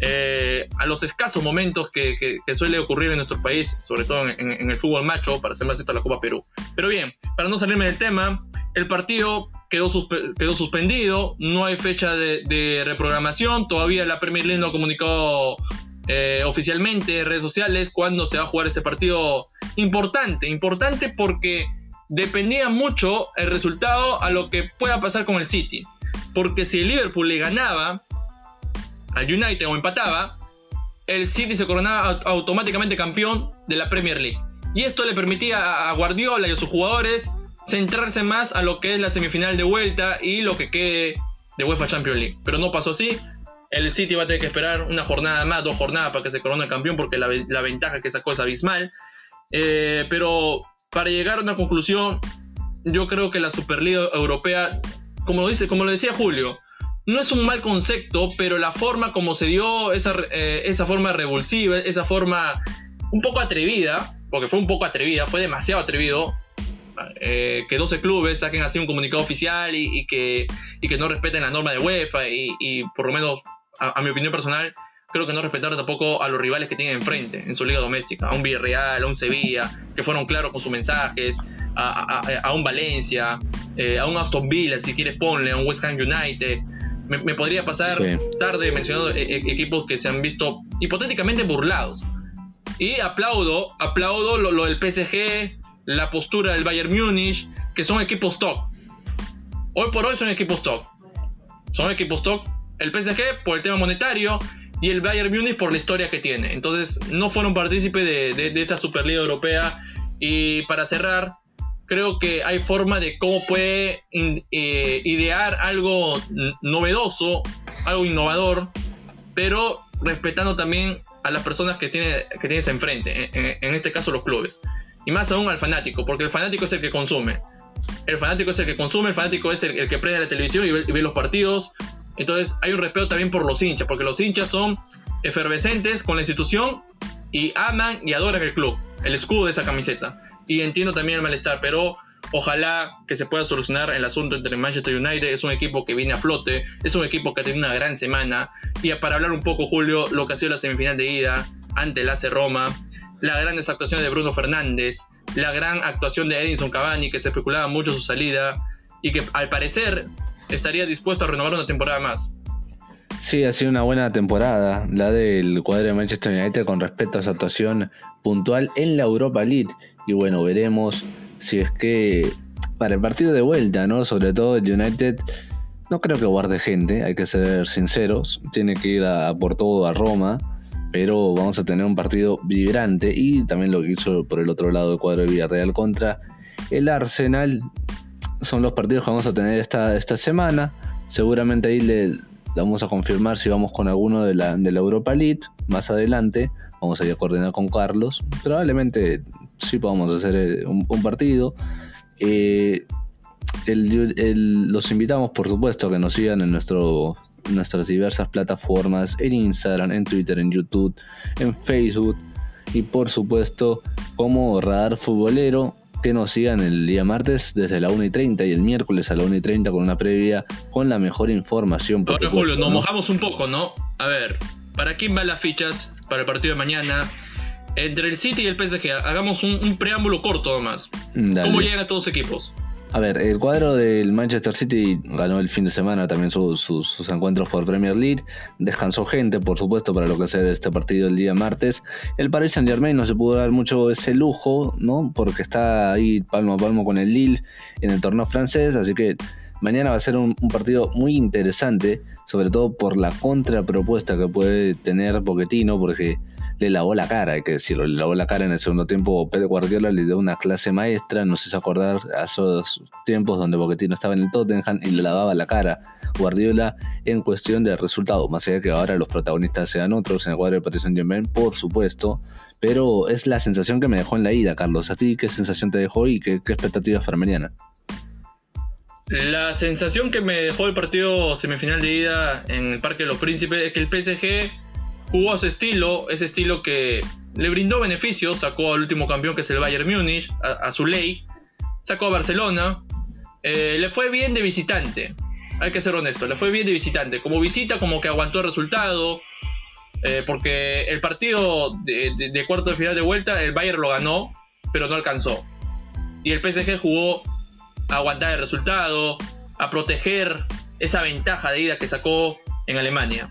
eh, a los escasos momentos que, suele ocurrir en nuestro país, sobre todo en, el fútbol macho, para ser más a la Copa Perú. Pero bien, para no salirme del tema, el partido quedó, quedó suspendido, no hay fecha de, reprogramación, todavía la Premier League no ha comunicado eh, oficialmente en redes sociales cuándo se va a jugar este partido importante, importante porque dependía mucho el resultado a lo que pueda pasar con el City. Porque si el Liverpool le ganaba al United o empataba, el City se coronaba automáticamente campeón de la Premier League. Y esto le permitía a Guardiola y a sus jugadores centrarse más a lo que es la semifinal de vuelta y lo que quede de UEFA Champions League. Pero no pasó así. El City va a tener que esperar una jornada más, dos jornadas para que se corone campeón porque la, ventaja que sacó es abismal. Eh, pero para llegar a una conclusión, yo creo que la Superliga Europea, como lo, dice, como lo decía Julio, no es un mal concepto, pero la forma como se dio esa, eh, esa forma revulsiva, esa forma un poco atrevida, porque fue un poco atrevida, fue demasiado atrevido, eh, que 12 clubes saquen así un comunicado oficial y, que, y que no respeten la norma de UEFA y, por lo menos, a, mi opinión personal, creo que no respetaron tampoco a los rivales que tienen enfrente en su liga doméstica, a un Villarreal, a un Sevilla, que fueron claros con sus mensajes, a, un Valencia, eh, a un Aston Villa, si quieres ponle, a un West Ham United. Me, podría pasar tarde mencionando e, e, equipos que se han visto hipotéticamente burlados. Y aplaudo, aplaudo lo, lo del PSG, la postura del Bayern Múnich, que son equipos top. Hoy por hoy son equipos top. Son equipos top. El PSG por el tema monetario y el Bayern Múnich por la historia que tiene. Entonces no fueron partícipes de, esta Superliga Europea. Y para cerrar, creo que hay forma de cómo puede eh, idear algo novedoso, algo innovador, pero respetando también a las personas que, tiene, que tienes enfrente, en este caso los clubes. Y más aún al fanático, porque el fanático es el que consume. El fanático es el que consume, el fanático es el, que prende la televisión y ve, los partidos. Entonces hay un respeto también por los hinchas, porque los hinchas son efervescentes con la institución y aman y adoran el club, el escudo de esa camiseta. Y entiendo también el malestar, pero ojalá que se pueda solucionar el asunto entre Manchester United. Es un equipo que viene a flote, es un equipo que ha tenido una gran semana. Y para hablar un poco, Julio, lo que ha sido la semifinal de ida ante el AC Roma, la gran actuación de Bruno Fernández, la gran actuación de Edinson Cavani, que se especulaba mucho su salida y que al parecer estaría dispuesto a renovar una temporada más. Sí, ha sido una buena temporada la del cuadro de Manchester United con respecto a su actuación puntual en la Europa League. Y bueno, veremos si es que para el partido de vuelta, ¿no? Sobre todo el United, no creo que guarde gente, hay que ser sinceros. Tiene que ir a por todo a Roma pero vamos a tener un partido vibrante y también lo que hizo por el otro lado el cuadro de Villarreal contra el Arsenal. Son los partidos que vamos a tener esta, esta semana. Seguramente ahí le vamos a confirmar si vamos con alguno de la, de la Europa League más adelante. Vamos a ir a coordinar con Carlos. Probablemente sí podamos hacer eh, un, partido. Eh, los invitamos, por supuesto, a que nos sigan en nuestro nuestras diversas plataformas, en Instagram, en Twitter, en YouTube, en Facebook. y por supuesto como radar futbolero que nos sigan el día martes desde la 1 y 30 y el miércoles a la 1 y 30 con una previa con la mejor información. Ahora, Julio, nos mojamos un poco, ¿no? A ver, ¿para quién van las fichas para el partido de mañana? Entre el City y el PSG, hagamos un, preámbulo corto nomás. ¿Cómo llegan a todos los equipos? A ver, el cuadro del Manchester City ganó el fin de semana también sus encuentros por Premier League. Descansó gente, por supuesto, para lo que sea este partido el día martes. El Paris Saint Germain no se pudo dar mucho ese lujo, ¿no? Porque está ahí palmo a palmo con el Lille en el torneo francés. Así que mañana va a ser un, un partido muy interesante, sobre todo por la contrapropuesta que puede tener Pochettino, porque le lavó la cara, hay que decirlo, le lavó la cara en el segundo tiempo. Pedro Guardiola le dio una clase maestra, no sé si acordar a esos tiempos donde Pochettino estaba en el Tottenham y le lavaba la cara. Guardiola en cuestión de resultado, más allá de que ahora los protagonistas sean otros en el cuadro de Paris Saint por supuesto, pero es la sensación que me dejó en la ida, Carlos. ¿A ti qué sensación te dejó y qué, qué expectativas para mañana? La sensación que me dejó el partido semifinal de ida en el Parque de los Príncipes es que el PSG jugó a ese estilo, ese estilo que le brindó beneficios, sacó al último campeón que es el Bayern Múnich, a, su ley, sacó a Barcelona, eh, le fue bien de visitante, hay que ser honesto, le fue bien de visitante, como visita como que aguantó el resultado, eh, porque el partido de, cuarto de final de vuelta, el Bayern lo ganó, pero no alcanzó. Y el PSG jugó a aguantar el resultado, a proteger esa ventaja de ida que sacó en Alemania.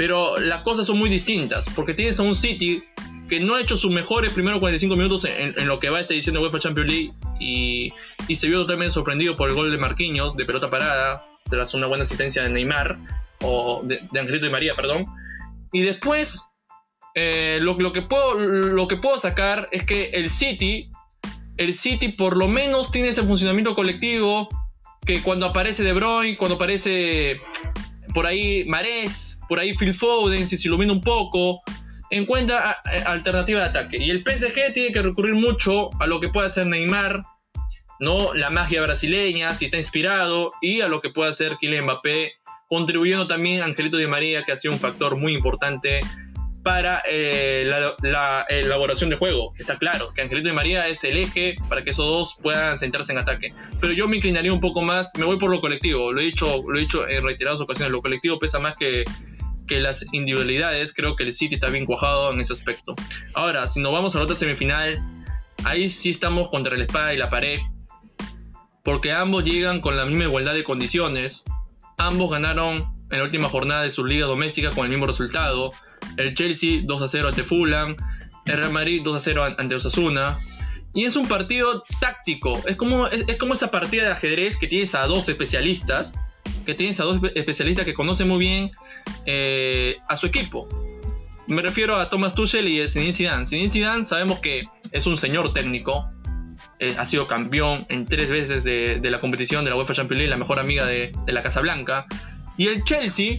Pero las cosas son muy distintas, porque tienes a un City que no ha hecho sus mejores primeros 45 minutos en, lo que va esta edición de UEFA Champions League y, se vio totalmente sorprendido por el gol de Marquinhos de pelota parada, tras una buena asistencia de Neymar, o de, Angelito y María, perdón. Y después, eh, lo, que puedo, lo que puedo sacar es que el City, el City por lo menos tiene ese funcionamiento colectivo que cuando aparece De Bruyne, cuando aparece por ahí Marés, por ahí Phil Foden, si se ilumina un poco, encuentra alternativa de ataque. Y el PSG tiene que recurrir mucho a lo que puede hacer Neymar, ¿no? La magia brasileña, si está inspirado, y a lo que puede hacer Kylian Mbappé, contribuyendo también a Angelito Di María, que ha sido un factor muy importante para eh, la, elaboración de juego. Está claro que Angelito y María es el eje para que esos dos puedan centrarse en ataque. Pero yo me inclinaría un poco más, me voy por lo colectivo. Lo he dicho, lo he dicho en reiteradas ocasiones, lo colectivo pesa más que, que las individualidades. Creo que el City está bien cuajado en ese aspecto. Ahora, si nos vamos a la otra semifinal, ahí sí estamos contra la espada y la pared. Porque ambos llegan con la misma igualdad de condiciones. Ambos ganaron en la última jornada de su liga doméstica con el mismo resultado. El Chelsea 2 a 0 ante Fulham, el Real Madrid 2 a 0 ante Osasuna. Y es un partido táctico, es como, es, como esa partida de ajedrez que tienes a dos especialistas, que tienes a dos especialistas que conocen muy bien eh, a su equipo. Me refiero a Thomas Tuchel y a Zinedine Zidane. Zinedine Zidane sabemos que es un señor técnico, eh, ha sido campeón en tres veces de, la competición de la UEFA Champions League, la mejor amiga de, la Casa Blanca. Y el Chelsea,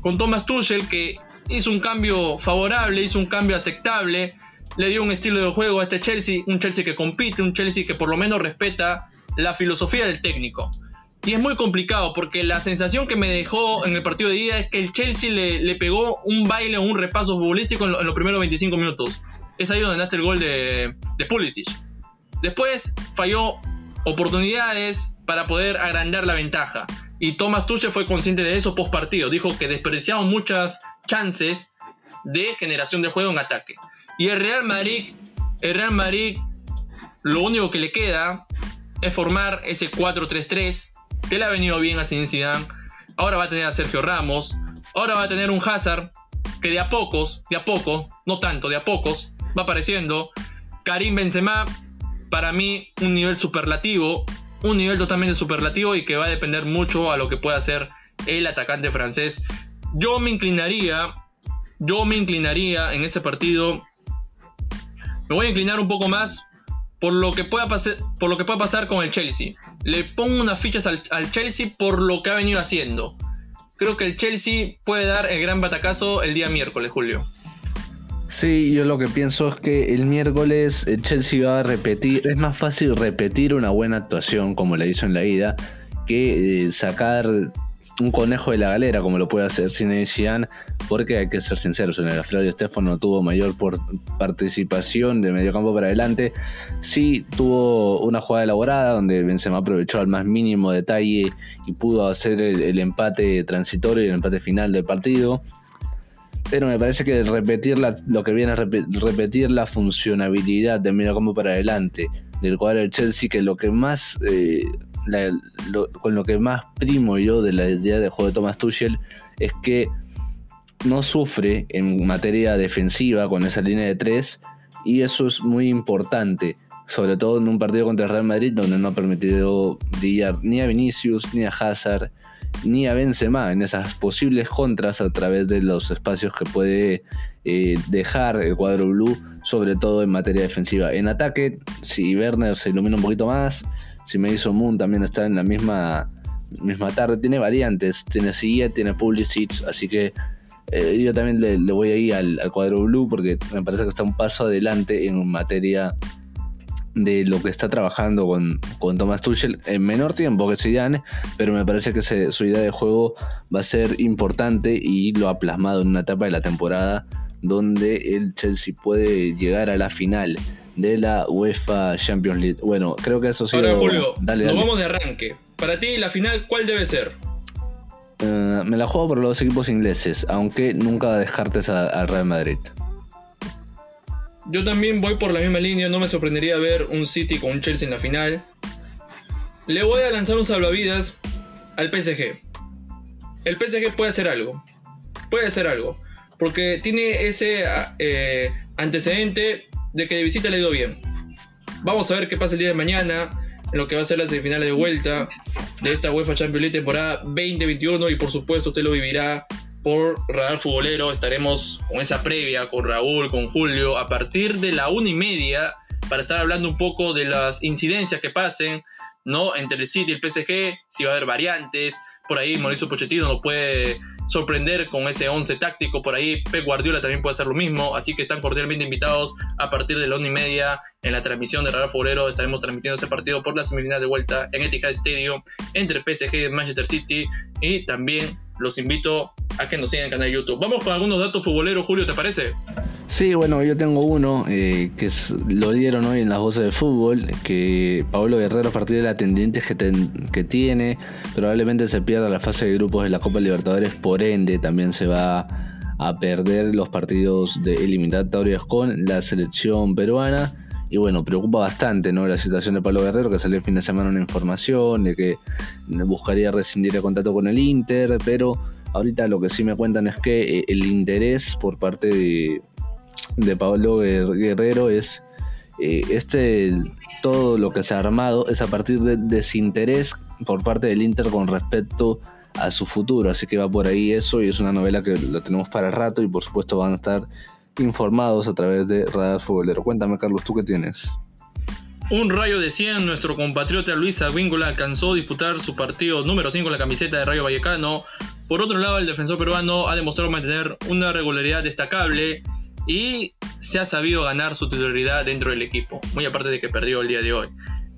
con Thomas Tuchel, que hizo un cambio favorable, hizo un cambio aceptable, le dio un estilo de juego a este Chelsea, un Chelsea que compite, un Chelsea que por lo menos respeta la filosofía del técnico. Y es muy complicado porque la sensación que me dejó en el partido de ida es que el Chelsea le, pegó un baile o un repaso futbolístico en, los primeros 25 minutos. Es ahí donde nace el gol de, de Pulisic. Después falló oportunidades para poder agrandar la ventaja. Y Thomas Tuchel fue consciente de eso post partido. Dijo que despreciaban muchas chances de generación de juego en ataque. Y el Real Madrid, el Real Madrid, lo único que le queda es formar ese 4-3-3 que le ha venido bien a Zidane. Ahora va a tener a Sergio Ramos. Ahora va a tener un Hazard que de a pocos, de a poco, no tanto, de a pocos, va apareciendo. Karim Benzema, para mí, un nivel superlativo un nivel totalmente superlativo y que va a depender mucho a lo que pueda hacer el atacante francés. Yo me inclinaría, yo me inclinaría en ese partido. Me voy a inclinar un poco más por lo que pueda pasar, por lo que pueda pasar con el Chelsea. Le pongo unas fichas al, al, Chelsea por lo que ha venido haciendo. Creo que el Chelsea puede dar el gran batacazo el día miércoles, Julio. Sí, yo lo que pienso es que el miércoles el Chelsea va a repetir, es más fácil repetir una buena actuación como la hizo en la ida que eh, sacar un conejo de la galera, como lo puede hacer Zinedine porque hay que ser sinceros, en el Alfredo Stefano tuvo mayor participación de medio campo para adelante. Sí tuvo una jugada elaborada donde Benzema aprovechó al más mínimo detalle y pudo hacer el, empate transitorio y el empate final del partido. Pero me parece que repetir lo que viene a repetir la funcionabilidad de medio campo para adelante del cuadro del Chelsea, que lo que más eh, con lo que más primo yo de la idea de juego de Thomas Tuchel es que no sufre en materia defensiva con esa línea de tres y eso es muy importante, sobre todo en un partido contra el Real Madrid donde no ha permitido brillar ni a Vinicius, ni a Hazard, ni a Benzema en esas posibles contras a través de los espacios que puede eh, dejar el cuadro blue, sobre todo en materia defensiva. En ataque, si Werner se ilumina un poquito más, si Madison Moon también está en la misma, misma tarde, tiene variantes, tiene Sigue, tiene Pulisic, así que eh, yo también le, voy ahí al, al, cuadro blue porque me parece que está un paso adelante en materia de lo que está trabajando con, con Thomas Tuchel en menor tiempo que Zidane, pero me parece que su idea de juego va a ser importante y lo ha plasmado en una etapa de la temporada donde el Chelsea puede llegar a la final de la UEFA Champions League. Bueno, creo que eso sí. Ahora, Julio, nos vamos de arranque. Para ti, la final, ¿cuál debe ser? Eh, me la juego por los equipos ingleses, aunque nunca descartes al Real Madrid. Yo también voy por la misma línea, no me sorprendería ver un City con un Chelsea en la final. Le voy a lanzar un salvavidas al PSG. El PSG puede hacer algo. Puede hacer algo. Porque tiene ese eh, antecedente de que de visita le ha ido bien. Vamos a ver qué pasa el día de mañana en lo que va a ser las semifinales de vuelta de esta UEFA Champions League temporada 2021 y por supuesto usted lo vivirá por Radar Futbolero. Estaremos con esa previa con Raúl, con Julio a partir de la una y media para estar hablando un poco de las incidencias que pasen ¿no? entre el City y el PSG, si va a haber variantes. Por ahí Mauricio Pochettino nos puede sorprender con ese 11 táctico por ahí. Pep Guardiola también puede hacer lo mismo, así que están cordialmente invitados a partir de la una y media en la transmisión de Radar Foguero. Estaremos transmitiendo ese partido por la semifinal de vuelta en Etihad Stadium entre PSG y Manchester City y también los invito a que nos sigan en el canal de YouTube. Vamos con algunos datos futboleros, Julio, ¿te parece? Sí, bueno, yo tengo uno eh, que lo dieron hoy en las voces de fútbol, que Pablo Guerrero a partir de la tendiente que, que tiene, probablemente se pierda la fase de grupos de la Copa Libertadores, por ende también se va a perder los partidos de eliminatorias con la selección peruana. Y bueno, preocupa bastante ¿no? la situación de Pablo Guerrero, que salió el fin de semana una información de que buscaría rescindir el contrato con el Inter, pero ahorita lo que sí me cuentan es que eh, el interés por parte de, de Pablo Guerrero es eh, este todo lo que se ha armado es a partir de desinterés por parte del Inter con respecto a su futuro, así que va por ahí eso y es una novela que la tenemos para rato y por supuesto van a estar informados a través de Radar Futbolero. Cuéntame Carlos, ¿tú qué tienes? Un rayo de 100, nuestro compatriota Luis Aguíngola alcanzó a disputar su partido número 5 en la camiseta de Rayo Vallecano. Por otro lado, el defensor peruano ha demostrado mantener una regularidad destacable y se ha sabido ganar su titularidad dentro del equipo, muy aparte de que perdió el día de hoy.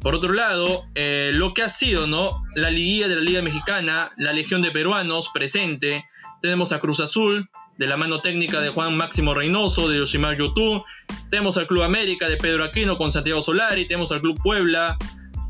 Por otro lado, eh, lo que ha sido ¿no? la liguilla de la Liga Mexicana, la Legión de Peruanos presente, tenemos a Cruz Azul, de la mano técnica de Juan Máximo Reynoso, de Yoshimar Yotú, tenemos al Club América de Pedro Aquino con Santiago Solari, tenemos al Club Puebla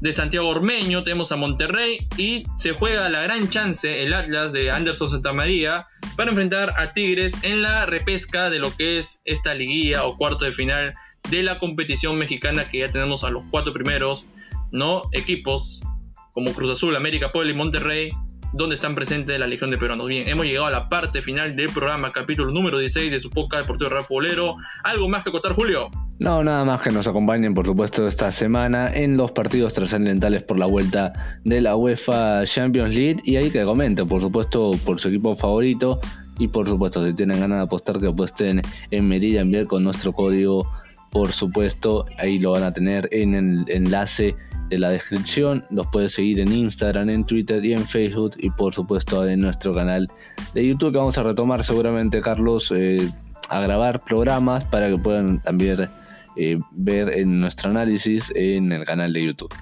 de Santiago Ormeño, tenemos a Monterrey y se juega la gran chance el Atlas de Anderson Santamaría para enfrentar a Tigres en la repesca de lo que es esta liguilla o cuarto de final de la competición mexicana que ya tenemos a los cuatro primeros no equipos como Cruz Azul, América, Puebla y Monterrey donde están presentes la Legión de Peruanos. Bien, hemos llegado a la parte final del programa, capítulo número 16 de su podcast Deportivo Rafa Bolero. ¿Algo más que contar, Julio? No, nada más que nos acompañen, por supuesto, esta semana en los partidos trascendentales por la vuelta de la UEFA Champions League. Y ahí que comenten, por supuesto, por su equipo favorito. Y por supuesto, si tienen ganas de apostar, que apuesten en Merida Enviar con nuestro código. Por supuesto, ahí lo van a tener en el enlace de la descripción. Los puedes seguir en Instagram, en Twitter y en Facebook. Y por supuesto en nuestro canal de YouTube que vamos a retomar seguramente, Carlos, eh, a grabar programas para que puedan también eh, ver en nuestro análisis en el canal de YouTube.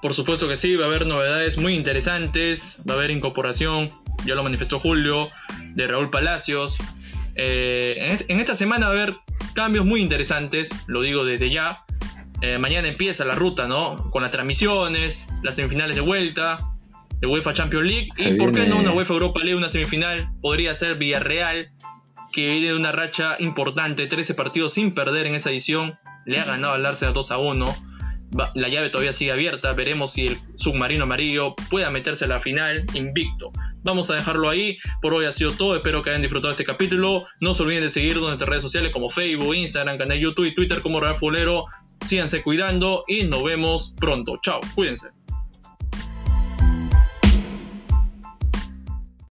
Por supuesto que sí, va a haber novedades muy interesantes, va a haber incorporación, ya lo manifestó Julio, de Raúl Palacios. Eh, en, esta semana va a haber cambios muy interesantes, lo digo desde ya. Eh, mañana empieza la ruta, ¿no? Con las transmisiones, las semifinales de vuelta, de UEFA Champions League. y por qué no una UEFA Europa League, una semifinal. Podría ser Villarreal, que viene de una racha importante, 13 partidos sin perder en esa edición. Le ha ganado al Arsenal 2 a 1. La llave todavía sigue abierta. Veremos si el submarino amarillo pueda meterse a la final invicto. Vamos a dejarlo ahí. Por hoy ha sido todo. Espero que hayan disfrutado este capítulo. No se olviden de seguirnos en nuestras redes sociales como Facebook, Instagram, canal YouTube y Twitter como Real Fulero. Síganse cuidando y nos vemos pronto. Chao, cuídense.